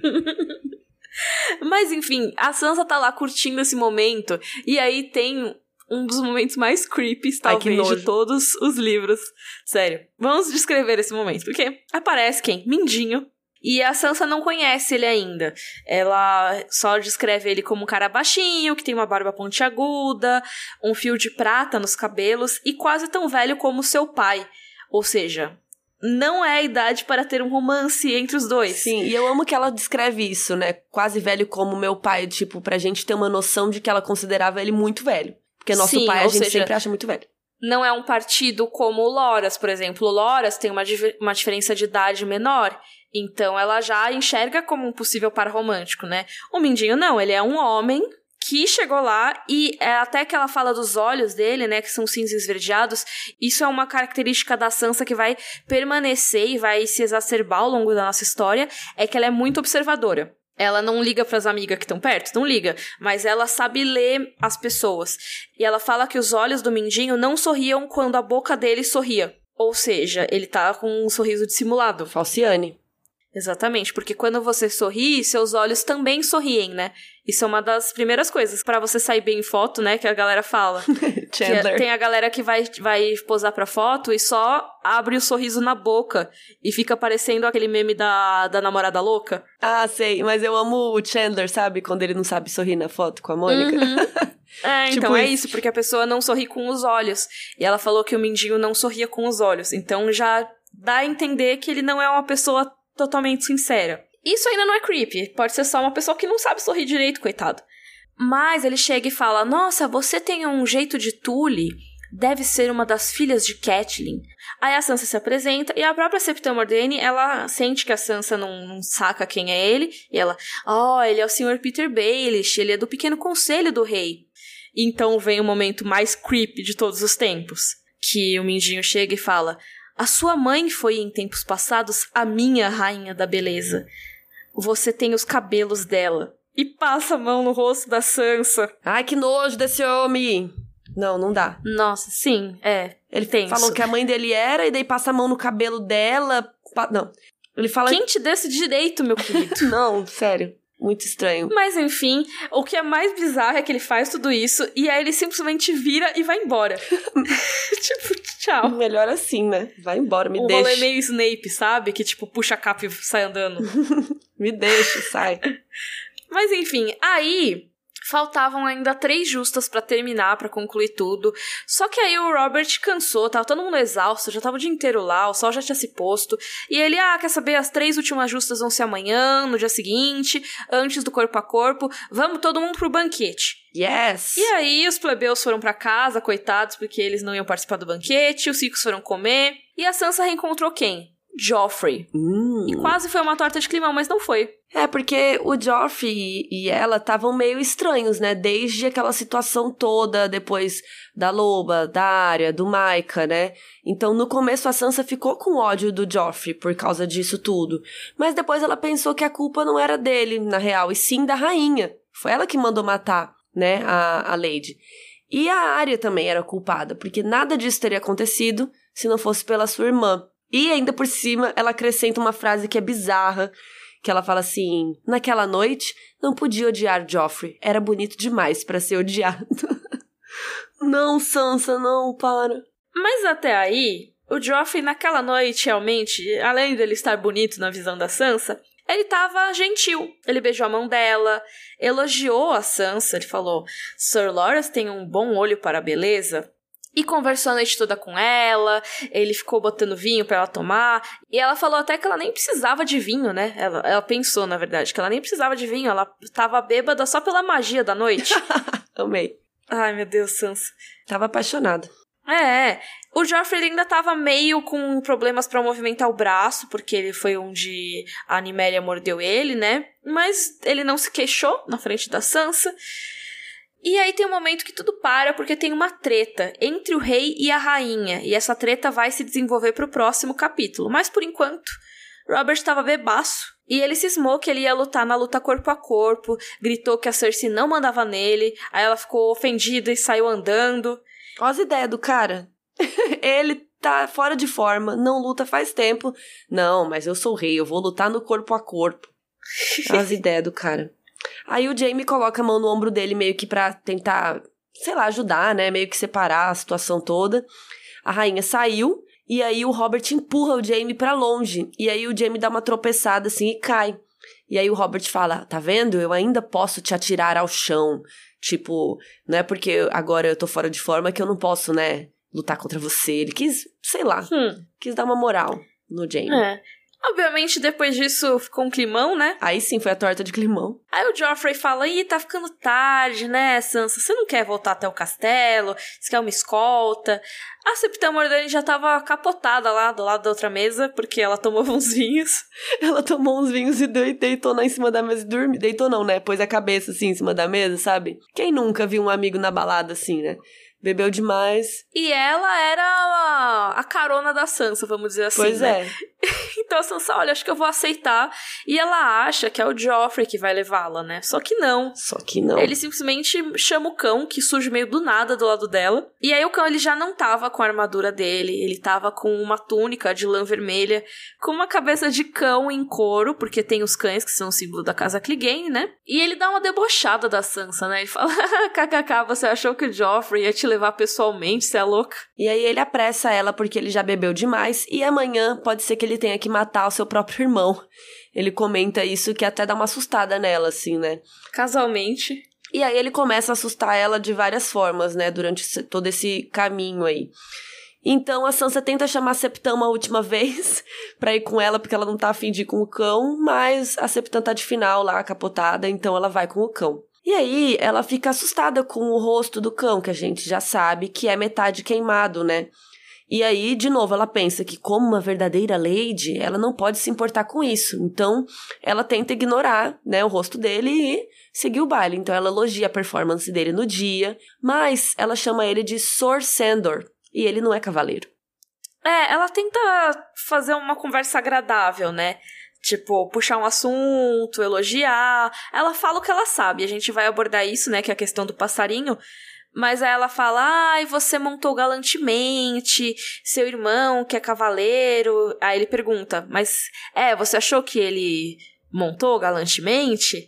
Speaker 1: Mas enfim, a Sansa tá lá curtindo esse momento. E aí tem um dos momentos mais creepy,
Speaker 2: Ai,
Speaker 1: talvez,
Speaker 2: nojo.
Speaker 1: de todos os livros. Sério. Vamos descrever esse momento. Porque aparece quem? Mindinho. E a Sansa não conhece ele ainda. Ela só descreve ele como um cara baixinho, que tem uma barba pontiaguda, um fio de prata nos cabelos e quase tão velho como seu pai. Ou seja, não é a idade para ter um romance entre os dois.
Speaker 2: Sim, e eu amo que ela descreve isso, né? Quase velho como meu pai, tipo, pra gente ter uma noção de que ela considerava ele muito velho. Porque nosso
Speaker 1: Sim,
Speaker 2: pai a gente
Speaker 1: seja,
Speaker 2: sempre acha muito velho.
Speaker 1: não é um partido como o Loras, por exemplo. O Loras tem uma, uma diferença de idade menor, então ela já enxerga como um possível par romântico, né? O Mindinho não, ele é um homem que chegou lá e é até que ela fala dos olhos dele, né, que são cinza esverdeados, isso é uma característica da Sansa que vai permanecer e vai se exacerbar ao longo da nossa história, é que ela é muito observadora. Ela não liga pras amigas que estão perto, não liga, mas ela sabe ler as pessoas. E ela fala que os olhos do Mindinho não sorriam quando a boca dele sorria. Ou seja, ele tá com um sorriso dissimulado.
Speaker 2: Falciane.
Speaker 1: Exatamente, porque quando você sorri, seus olhos também sorriem, né? Isso é uma das primeiras coisas Pra você sair bem em foto, né, que a galera fala. É-
Speaker 2: Chandler.
Speaker 1: tem a galera que vai, vai posar pra foto e só abre o sorriso na boca e fica parecendo aquele meme da, da namorada louca.
Speaker 2: Ah, sei, mas eu amo o Chandler, sabe? Quando ele não sabe sorrir na foto com a Mônica.
Speaker 1: É,
Speaker 2: Tipo
Speaker 1: então é
Speaker 2: isso.
Speaker 1: isso, porque a pessoa não sorri com os olhos. E ela falou que o Mindinho não sorria com os olhos. Então já dá a entender que ele não é uma pessoa totalmente sincera. Isso ainda não é creepy. Pode ser só uma pessoa que não sabe sorrir direito, coitado. Mas ele chega e fala: Nossa, você tem um jeito de Tully. Deve ser uma das filhas de Catelyn. Aí a Sansa se apresenta e a própria Septa Mordane, ela sente que a Sansa não, não saca quem é ele. E ela, oh, ele é o Sr. Peter Baelish, ele é do pequeno conselho do rei. Então vem o momento mais creepy de todos os tempos. Que o Mindinho chega e fala: A sua mãe foi em tempos passados a minha rainha da beleza. Você tem os cabelos dela. E passa a mão no rosto da Sansa.
Speaker 2: Ai, que nojo desse homem! Não, não dá.
Speaker 1: Nossa, sim, é.
Speaker 2: Ele
Speaker 1: Tenso.
Speaker 2: falou que a mãe dele era, e daí passa a mão no cabelo dela. pa- Não. Ele fala.
Speaker 1: Quem te deu esse direito, meu querido?
Speaker 2: Não, sério. Muito estranho.
Speaker 1: Mas enfim, o que é mais bizarro é que ele faz tudo isso e aí ele simplesmente vira e vai embora. tipo, tchau.
Speaker 2: Melhor assim, né? Vai embora, me
Speaker 1: um
Speaker 2: deixa.
Speaker 1: rolê meio Snape, sabe? Que tipo, puxa a capa e sai andando.
Speaker 2: Me deixa, sai.
Speaker 1: Mas enfim, aí faltavam ainda três justas pra terminar, pra concluir tudo. Só que aí o Robert cansou, tava todo mundo exausto, já tava o dia inteiro lá, o sol já tinha se posto. E ele, ah, quer saber? As três últimas justas vão ser amanhã, no dia seguinte, antes do corpo a corpo. Vamos todo mundo pro banquete.
Speaker 2: Yes!
Speaker 1: E aí os plebeus foram pra casa, coitados, porque eles não iam participar do banquete, os ricos foram comer. E a Sansa reencontrou quem? Joffrey.
Speaker 2: Hum.
Speaker 1: E quase foi uma torta de climão, mas não foi.
Speaker 2: É, porque o Joffrey e- ela estavam meio estranhos, né? Desde aquela situação toda, depois da Loba, da Arya, do Maika, né? Então, no começo, a Sansa ficou com ódio do Joffrey por causa disso tudo. Mas depois ela pensou que a culpa não era dele, na real, e sim da rainha. Foi ela que mandou matar, né, a, a Lady. E a Arya também era culpada, porque nada disso teria acontecido se não fosse pela sua irmã. E ainda por cima, ela acrescenta uma frase que é bizarra, que ela fala assim: Naquela noite, não podia odiar Joffrey. Era bonito demais pra ser odiado. não, Sansa, não, para.
Speaker 1: Mas até aí, o Joffrey naquela noite, realmente, além dele estar bonito na visão da Sansa, ele tava gentil. Ele beijou a mão dela, elogiou a Sansa, ele falou: Sir Loras tem um bom olho para a beleza. E conversou a noite toda com ela, ele ficou botando vinho pra ela tomar, e ela falou até que ela nem precisava de vinho, né? Ela, ela pensou, na verdade, que ela nem precisava de vinho, ela tava bêbada só pela magia da noite.
Speaker 2: Amei.
Speaker 1: Ai, meu Deus, Sansa.
Speaker 2: Tava apaixonada.
Speaker 1: É, é. O Joffrey ainda tava meio com problemas pra movimentar o braço, porque ele foi onde a Animéria mordeu ele, né? Mas ele não se queixou na frente da Sansa. E aí tem um momento que tudo para porque tem uma treta entre o rei e a rainha, e essa treta vai se desenvolver pro próximo capítulo. Mas por enquanto, Robert estava bebaço e ele cismou que ele ia lutar na luta corpo a corpo, gritou que a Cersei não mandava nele, aí ela ficou ofendida e saiu andando.
Speaker 2: Olha as ideias do cara. Ele tá fora de forma, não luta faz tempo. Não, mas eu sou rei, eu vou lutar no corpo a corpo. Olha as ideias do cara. Aí o Jamie coloca a mão no ombro dele meio que pra tentar, sei lá, ajudar, né? Meio que separar a situação toda. A rainha saiu e aí o Robert empurra o Jamie pra longe. E aí o Jamie dá uma tropeçada assim e cai. E aí o Robert fala: "Tá vendo? Eu ainda posso te atirar ao chão. Tipo, não é porque agora eu tô fora de forma que eu não posso, né, lutar contra você". Ele quis, sei lá,
Speaker 1: Hum,
Speaker 2: quis dar uma moral no Jamie.
Speaker 1: é. Obviamente, depois disso ficou um climão, né?
Speaker 2: Aí sim foi a torta de climão.
Speaker 1: Aí o Joffrey fala: Ih, tá ficando tarde, né, Sansa? Você não quer voltar até o castelo? Você quer uma escolta? A Septã Mordani já tava capotada lá do lado da outra mesa, porque ela tomou uns vinhos.
Speaker 2: Ela tomou uns vinhos e dei- deitou lá em cima da mesa e dormiu. Deitou não, né? Pôs a cabeça assim em cima da mesa, sabe? Quem nunca viu um amigo na balada assim, né? Bebeu demais.
Speaker 1: E ela era a, a carona da Sansa, vamos dizer assim.
Speaker 2: pois
Speaker 1: né?
Speaker 2: é.
Speaker 1: Então a Sansa, olha, acho que eu vou aceitar. E ela acha que é o Joffrey que vai levá-la, né? Só que não.
Speaker 2: Só que não.
Speaker 1: Ele simplesmente chama o cão, que surge meio do nada do lado dela. E aí o cão ele já não tava com a armadura dele, ele tava com uma túnica de lã vermelha, com uma cabeça de cão em couro, porque tem os cães que são o símbolo da casa Clegane, né? E ele dá uma debochada da Sansa, né? Ele fala: "KKK, você achou que o Joffrey ia te levar pessoalmente, você é louca?"
Speaker 2: E aí ele apressa ela porque ele já bebeu demais e amanhã pode ser que ele tenha que matar o seu próprio irmão. Ele comenta isso que até dá uma assustada nela, assim, né?
Speaker 1: Casualmente.
Speaker 2: E aí ele começa a assustar ela de várias formas, né, durante todo esse caminho aí. Então a Sansa tenta chamar a Septã uma última vez pra ir com ela, porque ela não tá afim de ir com o cão, mas a Septã tá de final lá, capotada, então ela vai com o cão. E aí ela fica assustada com o rosto do cão, que a gente já sabe que é metade queimado, né? E aí, de novo, ela pensa que, como uma verdadeira lady, ela não pode se importar com isso. Então, ela tenta ignorar, né, o rosto dele e seguir o baile. Então, ela elogia a performance dele no dia, mas ela chama ele de Sor Sandor. E ele não é cavaleiro.
Speaker 1: É, ela tenta fazer uma conversa agradável, né? Tipo, puxar um assunto, elogiar. Ela fala o que ela sabe. A gente vai abordar isso, né? Que é a questão do passarinho. Mas aí ela fala: ai, você montou galantemente, seu irmão que é cavaleiro. Aí ele pergunta: mas é, você achou que ele montou galantemente?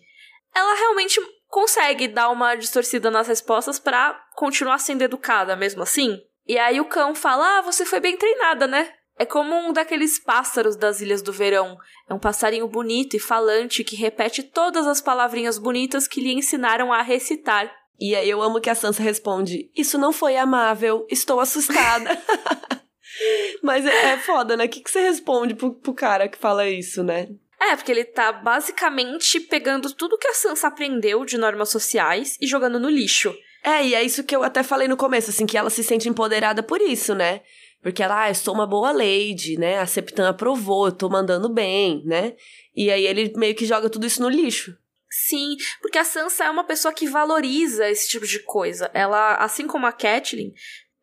Speaker 1: Ela realmente consegue dar uma distorcida nas respostas para continuar sendo educada mesmo assim. E aí o cão fala: ah, você foi bem treinada, né? É como um daqueles pássaros das Ilhas do Verão. É um passarinho bonito e falante que repete todas as palavrinhas bonitas que lhe ensinaram a recitar.
Speaker 2: E aí eu amo que a Sansa responde: Isso não foi amável, estou assustada. Mas é, é, foda, né? O que, que você responde pro, pro cara que fala isso, né?
Speaker 1: É, porque ele tá basicamente pegando tudo que a Sansa aprendeu de normas sociais e jogando no lixo.
Speaker 2: É, e é isso que eu até falei no começo, assim, que ela se sente empoderada por isso, né? Porque ela, ah, eu sou uma boa lady, né? A Septan aprovou, eu tô mandando bem, né? E aí ele meio que joga tudo isso no lixo.
Speaker 1: Sim, porque a Sansa é uma pessoa que valoriza esse tipo de coisa. Ela, assim como a Catelyn,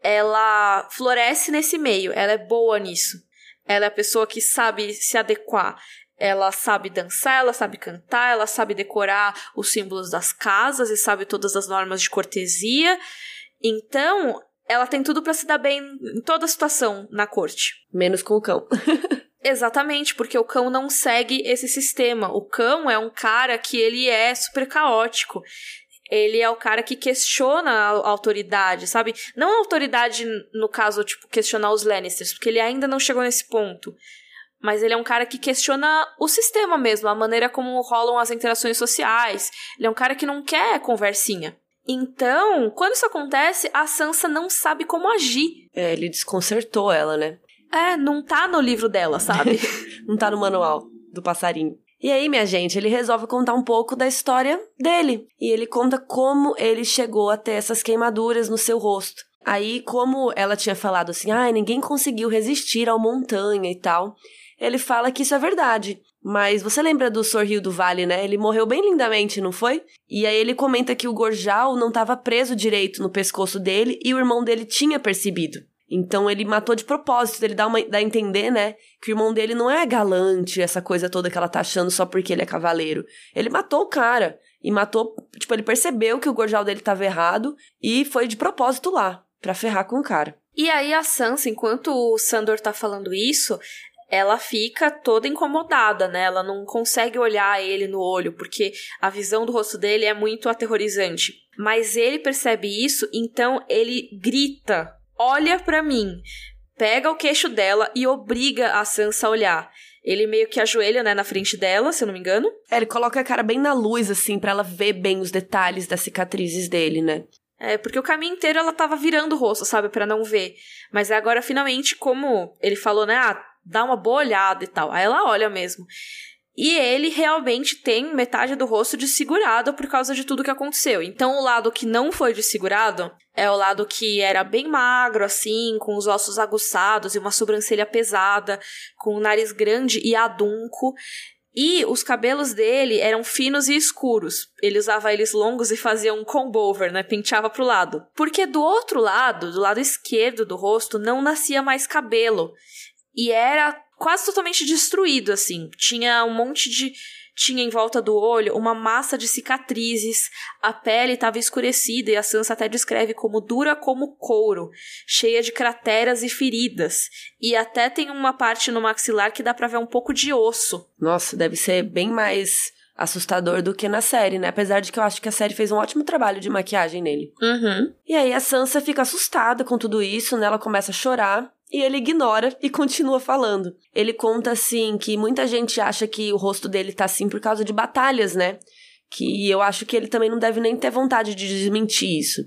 Speaker 1: ela floresce nesse meio, ela é boa nisso. Ela é a pessoa que sabe se adequar. Ela sabe dançar, ela sabe cantar, ela sabe decorar os símbolos das casas e sabe todas as normas de cortesia. Então, ela tem tudo para se dar bem em toda situação na corte.
Speaker 2: Menos com o cão.
Speaker 1: Exatamente, porque o cão não segue esse sistema. O cão é um cara que ele é super caótico. Ele é o cara que questiona a autoridade, sabe? Não a autoridade, no caso, tipo, questionar os Lannisters, porque ele ainda não chegou nesse ponto. Mas ele é um cara que questiona o sistema mesmo, a maneira como rolam as interações sociais. Ele é um cara que não quer conversinha. Então, quando isso acontece, a Sansa não sabe como agir.
Speaker 2: É, ele desconcertou ela, né?
Speaker 1: É, não tá no livro dela, sabe?
Speaker 2: não tá no manual do passarinho. E aí, minha gente, ele resolve contar um pouco da história dele. E ele conta como ele chegou a ter essas queimaduras no seu rosto. Aí, como ela tinha falado assim, ah, ninguém conseguiu resistir ao montanha e tal, ele fala que isso é verdade. Mas você lembra do Sorrio do Vale, né? Ele morreu bem lindamente, não foi? E aí ele comenta que o Gorjal não estava preso direito no pescoço dele e o irmão dele tinha percebido. Então ele matou de propósito, ele dá, uma, dá a entender, né? Que o irmão dele não é galante, essa coisa toda que ela tá achando só porque ele é cavaleiro. Ele matou o cara. E matou, tipo, ele percebeu que o gorjal dele tava errado e foi de propósito lá, pra ferrar com o cara.
Speaker 1: E aí a Sansa, enquanto o Sandor tá falando isso, ela fica toda incomodada, né? Ela não consegue olhar ele no olho, porque a visão do rosto dele é muito aterrorizante. Mas ele percebe isso, então ele grita olha para mim, pega o queixo dela e obriga a Sansa a olhar. Ele meio que ajoelha, né, na frente dela, se eu não me engano.
Speaker 2: É, ele coloca a cara bem na luz, assim, para ela ver bem os detalhes das cicatrizes dele, né?
Speaker 1: É, porque o caminho inteiro ela tava virando o rosto, sabe, para não ver. Mas agora, finalmente, como ele falou, né, ah, dá uma boa olhada e tal. Aí ela olha mesmo. E ele realmente tem metade do rosto desfigurado por causa de tudo que aconteceu. Então, o lado que não foi desfigurado é o lado que era bem magro, assim, com os ossos aguçados e uma sobrancelha pesada, com o nariz grande e adunco. E os cabelos dele eram finos e escuros. Ele usava eles longos e fazia um comb-over, né? Penteava pro lado. Porque do outro lado, do lado esquerdo do rosto, não nascia mais cabelo. E era quase totalmente destruído, assim. Tinha um monte de. Tinha em volta do olho uma massa de cicatrizes, a pele estava escurecida e a Sansa até descreve como dura como couro, cheia de crateras e feridas. E até tem uma parte no maxilar que dá pra ver um pouco de osso.
Speaker 2: Nossa, deve ser bem mais assustador do que na série, né? Apesar de que eu acho que a série fez um ótimo trabalho de maquiagem nele.
Speaker 1: Uhum.
Speaker 2: E aí a Sansa fica assustada com tudo isso, né? Ela começa a chorar. E ele ignora e continua falando. Ele conta assim que muita gente acha que o rosto dele tá assim por causa de batalhas, né? Que eu acho que ele também não deve nem ter vontade de desmentir isso.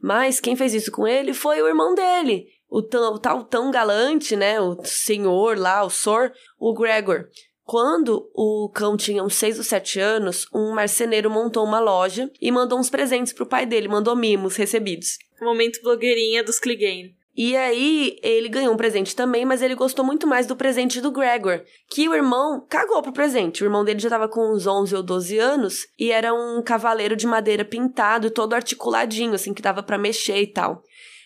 Speaker 2: Mas quem fez isso com ele foi o irmão dele, o, tão, tal tão galante, né? O senhor lá, o Sor, o Gregor. Quando o cão tinha uns 6 ou 7 anos, um marceneiro montou uma loja e mandou uns presentes pro pai dele, mandou mimos recebidos.
Speaker 1: Momento blogueirinha dos Clegane.
Speaker 2: E aí, ele ganhou um presente também, mas ele gostou muito mais do presente do Gregor, que o irmão cagou pro presente. O irmão dele já tava com uns 11 ou 12 anos e era um cavaleiro de madeira pintado, todo articuladinho, assim, que dava para mexer e tal.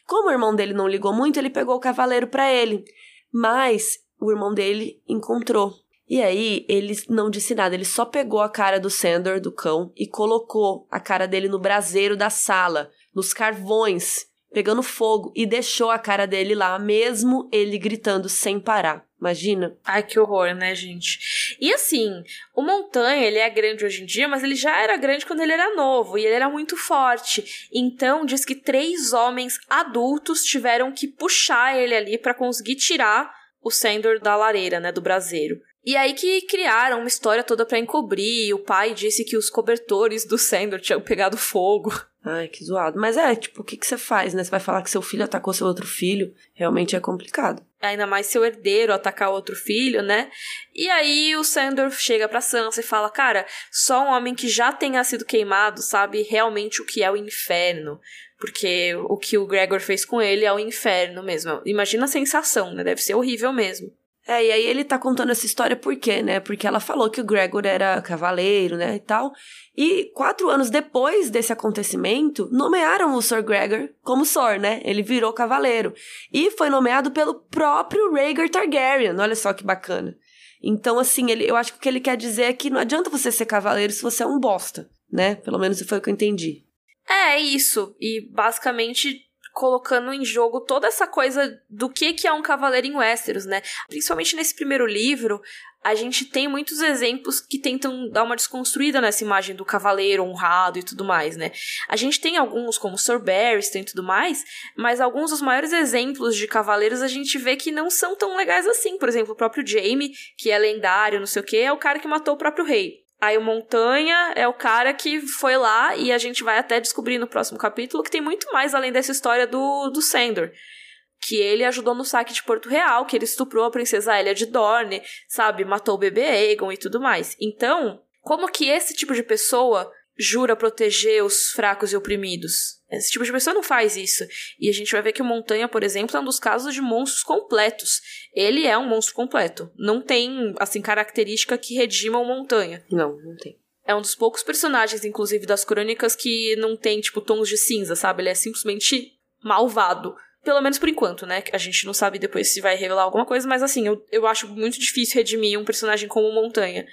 Speaker 2: Como o irmão dele não ligou muito, ele pegou o cavaleiro para ele. Mas o irmão dele encontrou E aí, ele não disse nada, ele só pegou a cara do Sandor, do cão, e colocou a cara dele no braseiro da sala, nos carvões, pegando fogo, e deixou a cara dele lá, mesmo ele gritando sem parar. Imagina.
Speaker 1: Ai, que horror, né, gente? E assim, o Montanha, ele é grande hoje em dia, mas ele já era grande quando ele era novo e ele era muito forte. Então, diz que três homens adultos tiveram que puxar ele ali para conseguir tirar o Sandor da lareira, né, do braseiro. E aí que criaram uma história toda para encobrir. O pai disse que os cobertores do Sandor tinham pegado fogo.
Speaker 2: Ai, que zoado. Mas é, tipo, o que, que você faz, né? Você vai falar que seu filho atacou seu outro filho. Realmente é complicado.
Speaker 1: Ainda mais seu herdeiro atacar outro filho, né? E aí o Sandor chega pra Sansa e fala: Cara, só um homem que já tenha sido queimado sabe realmente o que é o inferno. Porque o que o Gregor fez com ele é o inferno mesmo. Imagina a sensação, né? Deve ser horrível mesmo.
Speaker 2: É, e aí ele tá contando essa história por quê, né? Porque ela falou que o Gregor era cavaleiro, né, e tal. E quatro anos depois desse acontecimento, nomearam o Sir Gregor como Sor, né? Ele virou cavaleiro. E foi nomeado pelo próprio Rhaegar Targaryen. Olha só que bacana. Então, assim, ele, eu acho que o que ele quer dizer é que não adianta você ser cavaleiro se você é um bosta, né? Pelo menos foi o que eu entendi.
Speaker 1: É, isso. E basicamente colocando em jogo toda essa coisa do que, que é um cavaleiro em Westeros, né? Principalmente nesse primeiro livro, a gente tem muitos exemplos que tentam dar uma desconstruída nessa imagem do cavaleiro honrado e tudo mais, né? A gente tem alguns, como Sir Barristan e tudo mais, mas alguns dos maiores exemplos de cavaleiros a gente vê que não são tão legais assim. Por exemplo, o próprio Jaime, que é lendário, não sei o que, é o cara que matou o próprio rei. Aí o Montanha é o cara que foi lá e a gente vai até descobrir no próximo capítulo que tem muito mais além dessa história do, do Sandor. Que ele ajudou no saque de Porto Real, que ele estuprou a princesa Elia de Dorne, sabe? Matou o bebê Aegon e tudo mais. Então, como que esse tipo de pessoa jura proteger os fracos e oprimidos? Esse tipo de pessoa não faz isso. E a gente vai ver que o Montanha, por exemplo, é um dos casos de monstros completos. Ele é um monstro completo. Não tem, assim, característica que redima o Montanha.
Speaker 2: Não, não tem.
Speaker 1: É um dos poucos personagens, inclusive, das crônicas que não tem, tipo, tons de cinza, sabe? Ele é simplesmente malvado. Pelo menos por enquanto, né? A gente não sabe depois se vai revelar alguma coisa, mas assim, eu, eu acho muito difícil redimir um personagem como Montanha.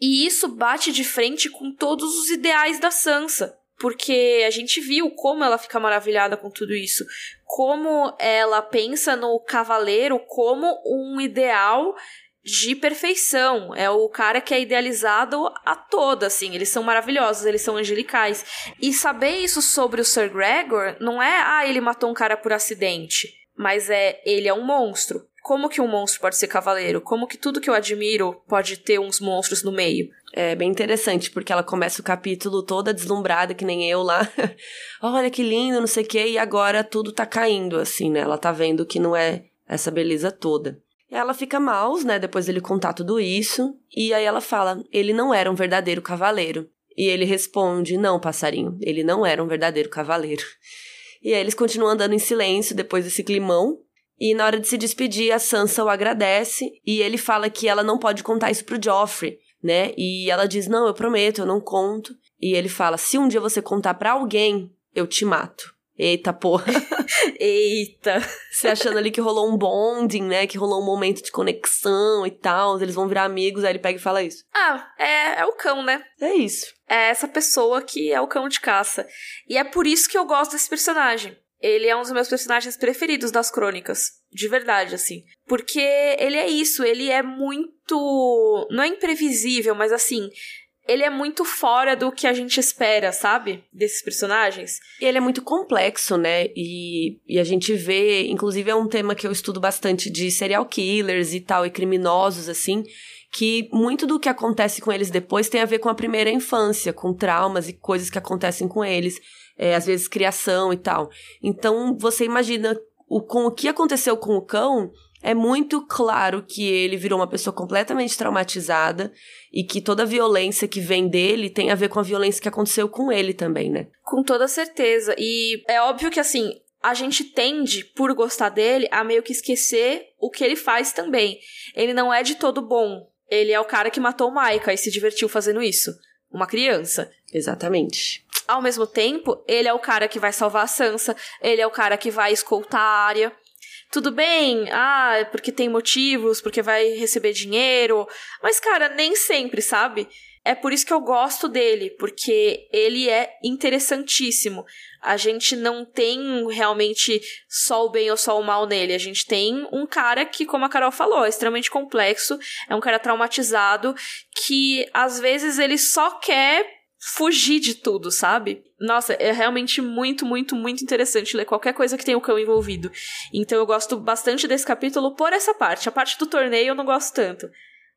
Speaker 1: E isso bate de frente com todos os ideais da Sansa porque a gente viu como ela fica maravilhada com tudo isso, como ela pensa no cavaleiro como um ideal de perfeição. É o cara que é idealizado a toda, assim. Eles são maravilhosos, eles são angelicais. E saber isso sobre o Sir Gregor não é, ah, ele matou um cara por acidente. Mas é, ele é um monstro. Como que um monstro pode ser cavaleiro? Como que tudo que eu admiro pode ter uns monstros no meio?
Speaker 2: É bem interessante, porque ela começa o capítulo toda deslumbrada, que nem eu lá. Olha que lindo, não sei o quê, e agora tudo tá caindo, assim, né? Ela tá vendo que não é essa beleza toda. E ela fica mal, né, depois dele contar tudo isso, e aí ela fala: ele não era um verdadeiro cavaleiro. E ele responde: não, passarinho, ele não era um verdadeiro cavaleiro. E aí eles continuam andando em silêncio depois desse climão. E na hora de se despedir, a Sansa o agradece e ele fala que ela não pode contar isso pro Joffrey, né? E ela diz: Não, eu prometo, eu não conto. E ele fala: Se um dia você contar para alguém, eu te mato. Eita porra.
Speaker 1: Eita.
Speaker 2: Você achando ali que rolou um bonding, né? Que rolou um momento de conexão e tal. Eles vão virar amigos, aí ele pega e fala isso.
Speaker 1: Ah, é, é o cão, né?
Speaker 2: É isso.
Speaker 1: É essa pessoa que é o cão de caça. E é por isso que eu gosto desse personagem. Ele é um dos meus personagens preferidos das crônicas. De verdade, assim. Porque ele é isso, ele é muito. Não é imprevisível, mas assim. Ele é muito fora do que a gente espera, sabe? Desses personagens.
Speaker 2: E ele é muito complexo, né? E, e a gente vê. Inclusive, é um tema que eu estudo bastante de serial killers e tal, e criminosos, assim que muito do que acontece com eles depois tem a ver com a primeira infância, com traumas e coisas que acontecem com eles é, às vezes criação e tal. Então você imagina o, com o que aconteceu com o cão, é muito claro que ele virou uma pessoa completamente traumatizada e que toda a violência que vem dele tem a ver com a violência que aconteceu com ele também, né?
Speaker 1: Com toda certeza. E é óbvio que assim, a gente tende, por gostar dele, a meio que esquecer o que ele faz também. Ele não é de todo bom. Ele é o cara que matou o Maika e se divertiu fazendo isso. Uma criança.
Speaker 2: Exatamente.
Speaker 1: Ao mesmo tempo, ele é o cara que vai salvar a Sansa, ele é o cara que vai escoltar a área. Tudo bem, ah, é porque tem motivos, porque vai receber dinheiro. Mas, cara, nem sempre, sabe? É por isso que eu gosto dele, porque ele é interessantíssimo. A gente não tem realmente só o bem ou só o mal nele. A gente tem um cara que, como a Carol falou, é extremamente complexo, é um cara traumatizado que às vezes ele só quer fugir de tudo, sabe? Nossa, é realmente muito, muito, muito interessante ler qualquer coisa que tenha o cão envolvido. Então eu gosto bastante desse capítulo por essa parte. A parte do torneio eu não gosto tanto.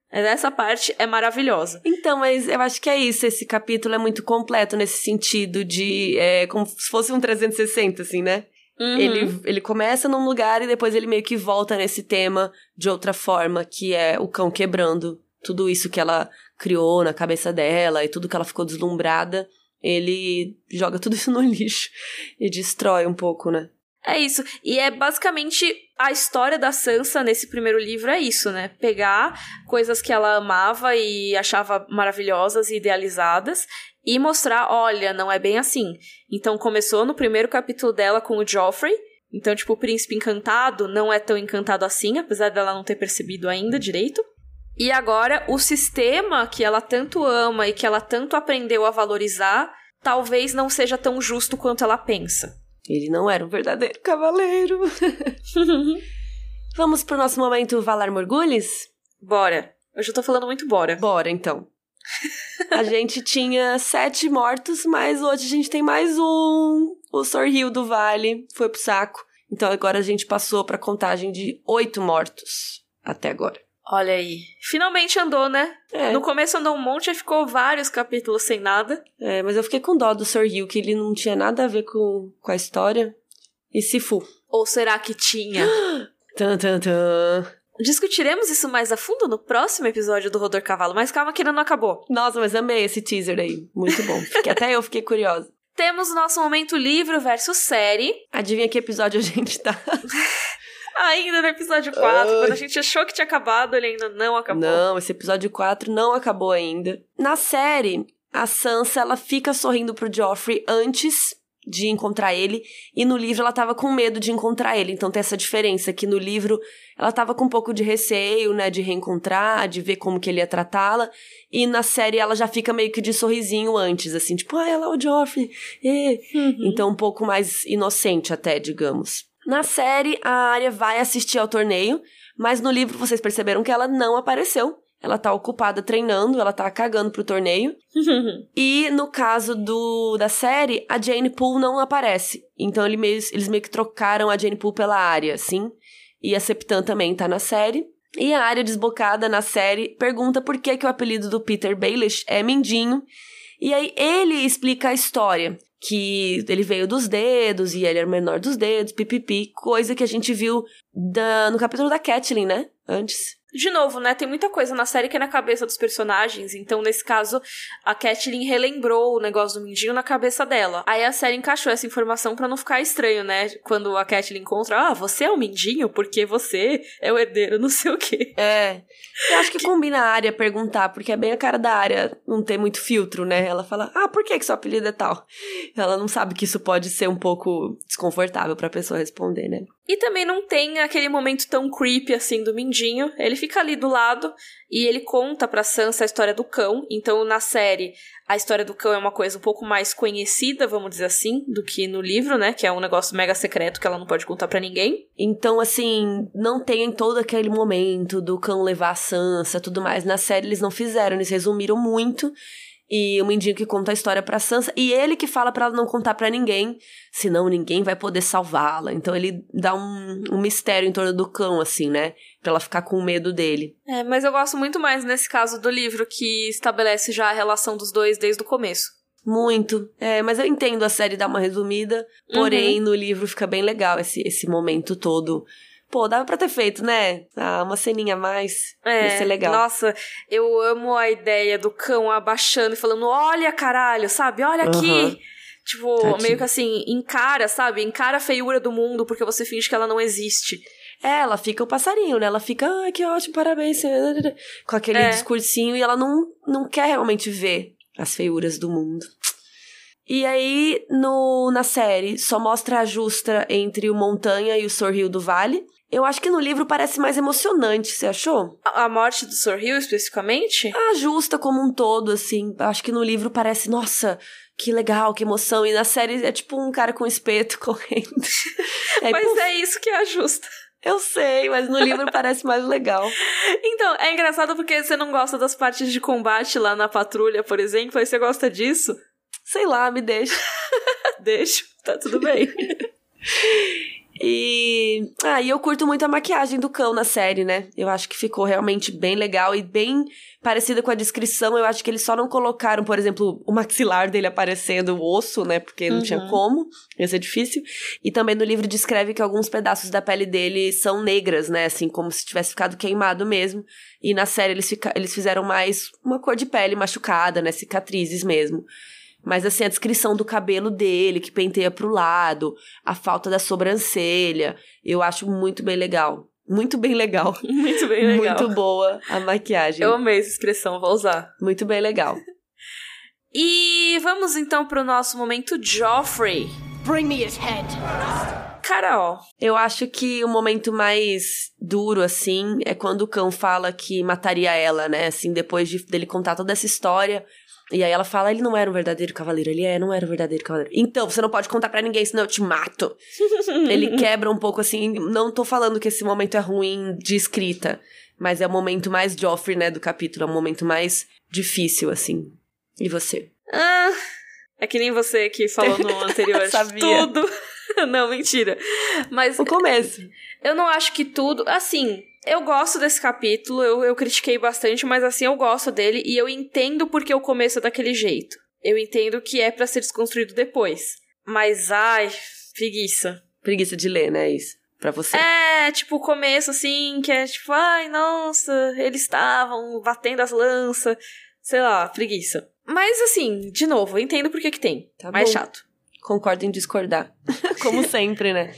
Speaker 1: Essa parte é maravilhosa.
Speaker 2: Então, mas eu acho que é isso. Esse capítulo é muito completo nesse sentido de. É, como se fosse um 360, assim, né? Uhum. Ele, ele começa num lugar e depois ele meio que volta nesse tema de outra forma, que é o cão quebrando tudo isso que ela criou na cabeça dela e tudo que ela ficou deslumbrada. Ele joga tudo isso no lixo e destrói um pouco, né?
Speaker 1: É isso. E é basicamente a história da Sansa nesse primeiro livro é isso, né? Pegar coisas que ela amava e achava maravilhosas e idealizadas e mostrar, olha, não é bem assim. Então começou no primeiro capítulo dela com o Joffrey. Então, tipo, o príncipe encantado não é tão encantado assim, apesar dela não ter percebido ainda direito. E agora o sistema que ela tanto ama e que ela tanto aprendeu a valorizar, talvez não seja tão justo quanto ela pensa.
Speaker 2: Ele não era um verdadeiro cavaleiro. Vamos pro nosso momento Valar Morgulhos?
Speaker 1: Bora. Hoje eu tô falando muito bora.
Speaker 2: Bora, então. a gente tinha sete mortos, mas hoje a gente tem mais um. O Sorril do Vale foi pro saco. Então agora a gente passou pra contagem de oito mortos até agora.
Speaker 1: Olha aí. Finalmente andou, né? É. No começo andou um monte e ficou vários capítulos sem nada.
Speaker 2: É, mas eu fiquei com dó do Sir Hugh, que ele não tinha nada a ver com, com a história. E se fu.
Speaker 1: Ou será que tinha?
Speaker 2: tan, tan, tan.
Speaker 1: Discutiremos isso mais a fundo no próximo episódio do Rodor Cavalo, mas calma que ainda não acabou.
Speaker 2: Nossa, mas amei esse teaser aí. Muito bom. até eu fiquei curiosa.
Speaker 1: Temos o nosso momento livro versus série.
Speaker 2: Adivinha que episódio a gente tá?
Speaker 1: Ainda no episódio 4, Ai. quando a gente achou que tinha acabado, ele ainda não acabou.
Speaker 2: Não, esse episódio 4 não acabou ainda. Na série, a Sansa, ela fica sorrindo pro Joffrey antes de encontrar ele, e no livro ela tava com medo de encontrar ele. Então tem essa diferença que no livro ela tava com um pouco de receio, né, de reencontrar, de ver como que ele ia tratá-la, e na série ela já fica meio que de sorrisinho antes, assim, tipo, ah, ela é o Joffrey. Uhum. Então um pouco mais inocente até, digamos. Na série, a Arya vai assistir ao torneio, mas no livro vocês perceberam que ela não apareceu. Ela tá ocupada treinando, ela tá cagando pro torneio. e no caso do da série, a Jane Poole não aparece. Então ele meio, eles meio que trocaram a Jane Poole pela Arya, assim. E a Septan também tá na série. E a Arya desbocada na série pergunta por que, que o apelido do Peter Baelish é Mindinho. E aí ele explica a história que ele veio dos dedos e ele era o menor dos dedos, pipipi, coisa que a gente viu da, no capítulo da Catelyn, né? Antes
Speaker 1: de novo, né? Tem muita coisa na série que é na cabeça dos personagens. Então, nesse caso, a Catelyn relembrou o negócio do Mindinho na cabeça dela. Aí a série encaixou essa informação para não ficar estranho, né? Quando a Catelyn encontra, ah, você é o Mindinho porque você é o herdeiro, não sei o quê.
Speaker 2: É. Eu acho que, que... combina a área perguntar, porque é bem a cara da área não ter muito filtro, né? Ela fala, ah, por que, que seu apelido é tal? Ela não sabe que isso pode ser um pouco desconfortável pra pessoa responder, né?
Speaker 1: E também não tem aquele momento tão creepy assim do Mindinho. Ele fica ali do lado e ele conta pra Sansa a história do cão. Então, na série, a história do cão é uma coisa um pouco mais conhecida, vamos dizer assim, do que no livro, né? Que é um negócio mega secreto que ela não pode contar para ninguém.
Speaker 2: Então, assim, não tem todo aquele momento do cão levar a Sansa tudo mais. Na série eles não fizeram, eles resumiram muito e o Mindinho que conta a história pra Sansa, e ele que fala para ela não contar para ninguém, senão ninguém vai poder salvá-la. Então ele dá um, um mistério em torno do cão, assim, né? Pra ela ficar com medo dele.
Speaker 1: É, mas eu gosto muito mais nesse caso do livro, que estabelece já a relação dos dois desde o começo.
Speaker 2: Muito. É, mas eu entendo a série dar uma resumida, porém uhum. no livro fica bem legal esse, esse momento todo Pô, dava pra ter feito, né? Ah, uma ceninha a mais. É, ia ser legal.
Speaker 1: Nossa, eu amo a ideia do cão abaixando e falando: olha, caralho, sabe? Olha aqui. Uhum. Tipo, meio que assim, encara, sabe? Encara a feiura do mundo porque você finge que ela não existe.
Speaker 2: É, ela fica o passarinho, né? Ela fica, ah, que ótimo, parabéns. Com aquele é. discursinho e ela não, não quer realmente ver as feiuras do mundo. E aí, no, na série, só mostra a justa entre o Montanha e o Sorril do Vale. Eu acho que no livro parece mais emocionante, você achou?
Speaker 1: A, a morte do Hill, especificamente?
Speaker 2: A justa como um todo, assim. Acho que no livro parece, nossa, que legal, que emoção. E na série é tipo um cara com espeto correndo.
Speaker 1: Aí, mas puf, é isso que é a justa.
Speaker 2: Eu sei, mas no livro parece mais legal.
Speaker 1: Então, é engraçado porque você não gosta das partes de combate lá na patrulha, por exemplo, aí você gosta disso.
Speaker 2: Sei lá, me deixa.
Speaker 1: Deixa, tá tudo bem.
Speaker 2: E. Ah, e eu curto muito a maquiagem do cão na série, né? Eu acho que ficou realmente bem legal e bem parecida com a descrição. Eu acho que eles só não colocaram, por exemplo, o maxilar dele aparecendo, o osso, né? Porque não uhum. tinha como, ia ser difícil. E também no livro descreve que alguns pedaços da pele dele são negras, né? Assim, como se tivesse ficado queimado mesmo. E na série eles, fica... eles fizeram mais uma cor de pele machucada, né? Cicatrizes mesmo. Mas assim, a descrição do cabelo dele, que penteia pro lado, a falta da sobrancelha, eu acho muito bem legal. Muito bem legal.
Speaker 1: Muito bem legal.
Speaker 2: Muito boa a maquiagem.
Speaker 1: Eu amei essa expressão, vou usar.
Speaker 2: Muito bem legal.
Speaker 1: e vamos então pro nosso momento Joffrey. Bring me his head. Carol.
Speaker 2: Eu acho que o momento mais duro, assim, é quando o cão fala que mataria ela, né? Assim, depois de, dele contar toda essa história. E aí ela fala, ele não era um verdadeiro cavaleiro. Ele é, não era um verdadeiro cavaleiro. Então, você não pode contar para ninguém, senão eu te mato. ele quebra um pouco assim. Não tô falando que esse momento é ruim de escrita. Mas é o momento mais Joffrey, né, do capítulo. É o momento mais difícil, assim. E você?
Speaker 1: Ah, é que nem você que falou no anterior.
Speaker 2: Sabia.
Speaker 1: Tudo. não, mentira. Mas.
Speaker 2: O começo.
Speaker 1: Eu não acho que tudo. Assim, eu gosto desse capítulo, eu, eu critiquei bastante, mas assim, eu gosto dele e eu entendo porque o começo é daquele jeito. Eu entendo que é para ser desconstruído depois. Mas, ai, preguiça.
Speaker 2: Preguiça de ler, né? Isso. Pra você.
Speaker 1: É, tipo, o começo, assim, que é tipo, ai, nossa, eles estavam batendo as lanças. Sei lá, preguiça. Mas, assim, de novo, eu entendo por que tem. Tá mais bom. chato.
Speaker 2: Concordo em discordar. Como sempre, né?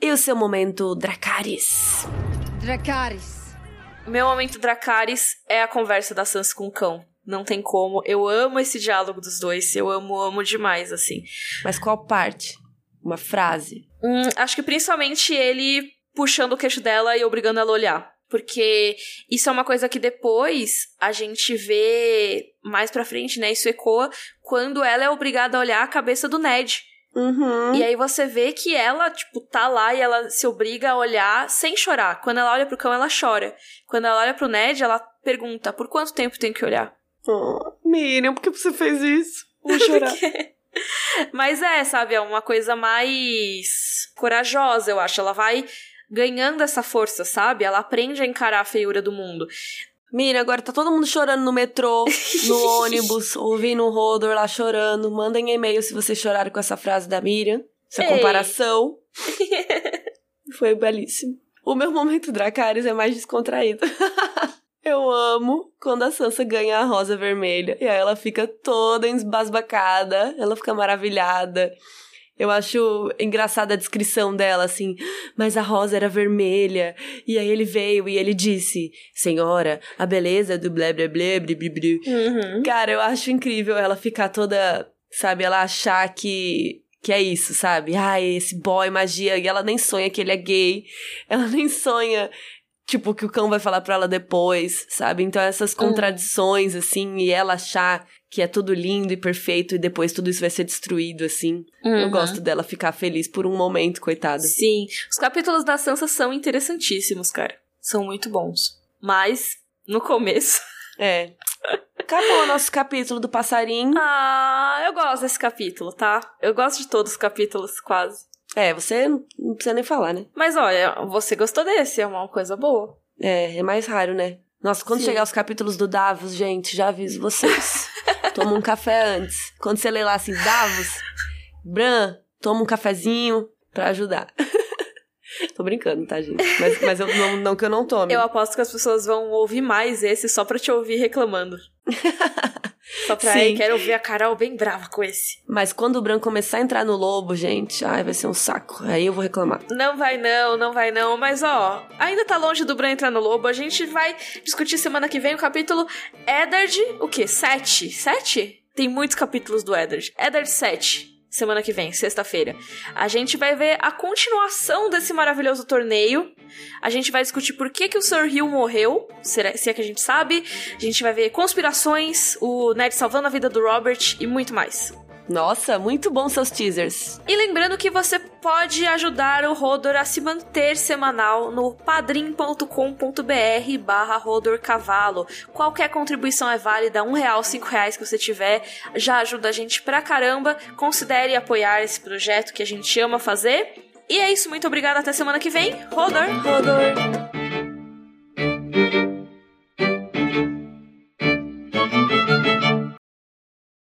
Speaker 2: e o seu momento, Dracarys?
Speaker 1: Dracarys. Meu momento Dracarys é a conversa da Sansa com o cão. Não tem como. Eu amo esse diálogo dos dois. Eu amo, amo demais, assim.
Speaker 2: Mas qual parte? Uma frase?
Speaker 1: Hum, acho que principalmente ele puxando o queixo dela e obrigando ela a olhar. Porque isso é uma coisa que depois a gente vê mais pra frente, né? Isso ecoa quando ela é obrigada a olhar a cabeça do Ned.
Speaker 2: Uhum.
Speaker 1: E aí você vê que ela, tipo, tá lá e ela se obriga a olhar sem chorar. Quando ela olha pro cão, ela chora. Quando ela olha pro Ned, ela pergunta: por quanto tempo tem que olhar?
Speaker 2: Oh, Miriam, por que você fez isso? Vou chorar.
Speaker 1: Mas é, sabe, é uma coisa mais corajosa, eu acho. Ela vai ganhando essa força, sabe? Ela aprende a encarar a feiura do mundo.
Speaker 2: Mira, agora tá todo mundo chorando no metrô, no ônibus, ouvindo o Rodor lá chorando. Mandem e-mail se vocês choraram com essa frase da Miriam. Essa Ei. comparação. Foi belíssimo. O meu momento Dracarys é mais descontraído. Eu amo quando a Sansa ganha a rosa vermelha. E aí ela fica toda embasbacada, ela fica maravilhada. Eu acho engraçada a descrição dela, assim. Mas a rosa era vermelha. E aí ele veio e ele disse: Senhora, a beleza do blé blé blé blé blé blé. Uhum. Cara, eu acho incrível ela ficar toda. Sabe, ela achar que que é isso, sabe? Ai, esse boy magia, e ela nem sonha que ele é gay, ela nem sonha, tipo, que o cão vai falar pra ela depois, sabe? Então essas uhum. contradições, assim, e ela achar que é tudo lindo e perfeito e depois tudo isso vai ser destruído, assim. Uhum. Eu gosto dela ficar feliz por um momento, coitada.
Speaker 1: Sim. Os capítulos da Sansa são interessantíssimos, cara. São muito bons. Mas, no começo.
Speaker 2: É. Acabou o nosso capítulo do passarinho.
Speaker 1: Ah, eu gosto desse capítulo, tá? Eu gosto de todos os capítulos, quase.
Speaker 2: É, você não precisa nem falar, né?
Speaker 1: Mas olha, você gostou desse, é uma coisa boa.
Speaker 2: É, é mais raro, né? Nossa, quando Sim. chegar os capítulos do Davos, gente, já aviso vocês. toma um café antes. Quando você lê lá assim, Davos, Bran, toma um cafezinho pra ajudar. Tô brincando, tá, gente? Mas, mas eu, não, não que eu não tome.
Speaker 1: Eu aposto que as pessoas vão ouvir mais esse só pra te ouvir reclamando. Só pra aí, quero ouvir a Carol bem brava com esse.
Speaker 2: Mas quando o Bran começar a entrar no lobo, gente, ai, vai ser um saco. Aí eu vou reclamar.
Speaker 1: Não vai não, não vai não. Mas ó, ainda tá longe do Bran entrar no lobo. A gente vai discutir semana que vem o capítulo Eddard, o quê? Sete? Sete? tem muitos capítulos do Eddard. Eddard 7, semana que vem, sexta-feira. A gente vai ver a continuação desse maravilhoso torneio. A gente vai discutir por que, que o Sir Hill morreu, se é que a gente sabe. A gente vai ver conspirações, o Ned salvando a vida do Robert e muito mais.
Speaker 2: Nossa, muito bom seus teasers.
Speaker 1: E lembrando que você pode ajudar o Rodor a se manter semanal no padrim.com.br barra Rodor Cavalo. Qualquer contribuição é válida, um real, cinco reais que você tiver, já ajuda a gente pra caramba. Considere apoiar esse projeto que a gente ama fazer. E é isso, muito obrigada, até semana que vem. Rodor!
Speaker 2: Rodor!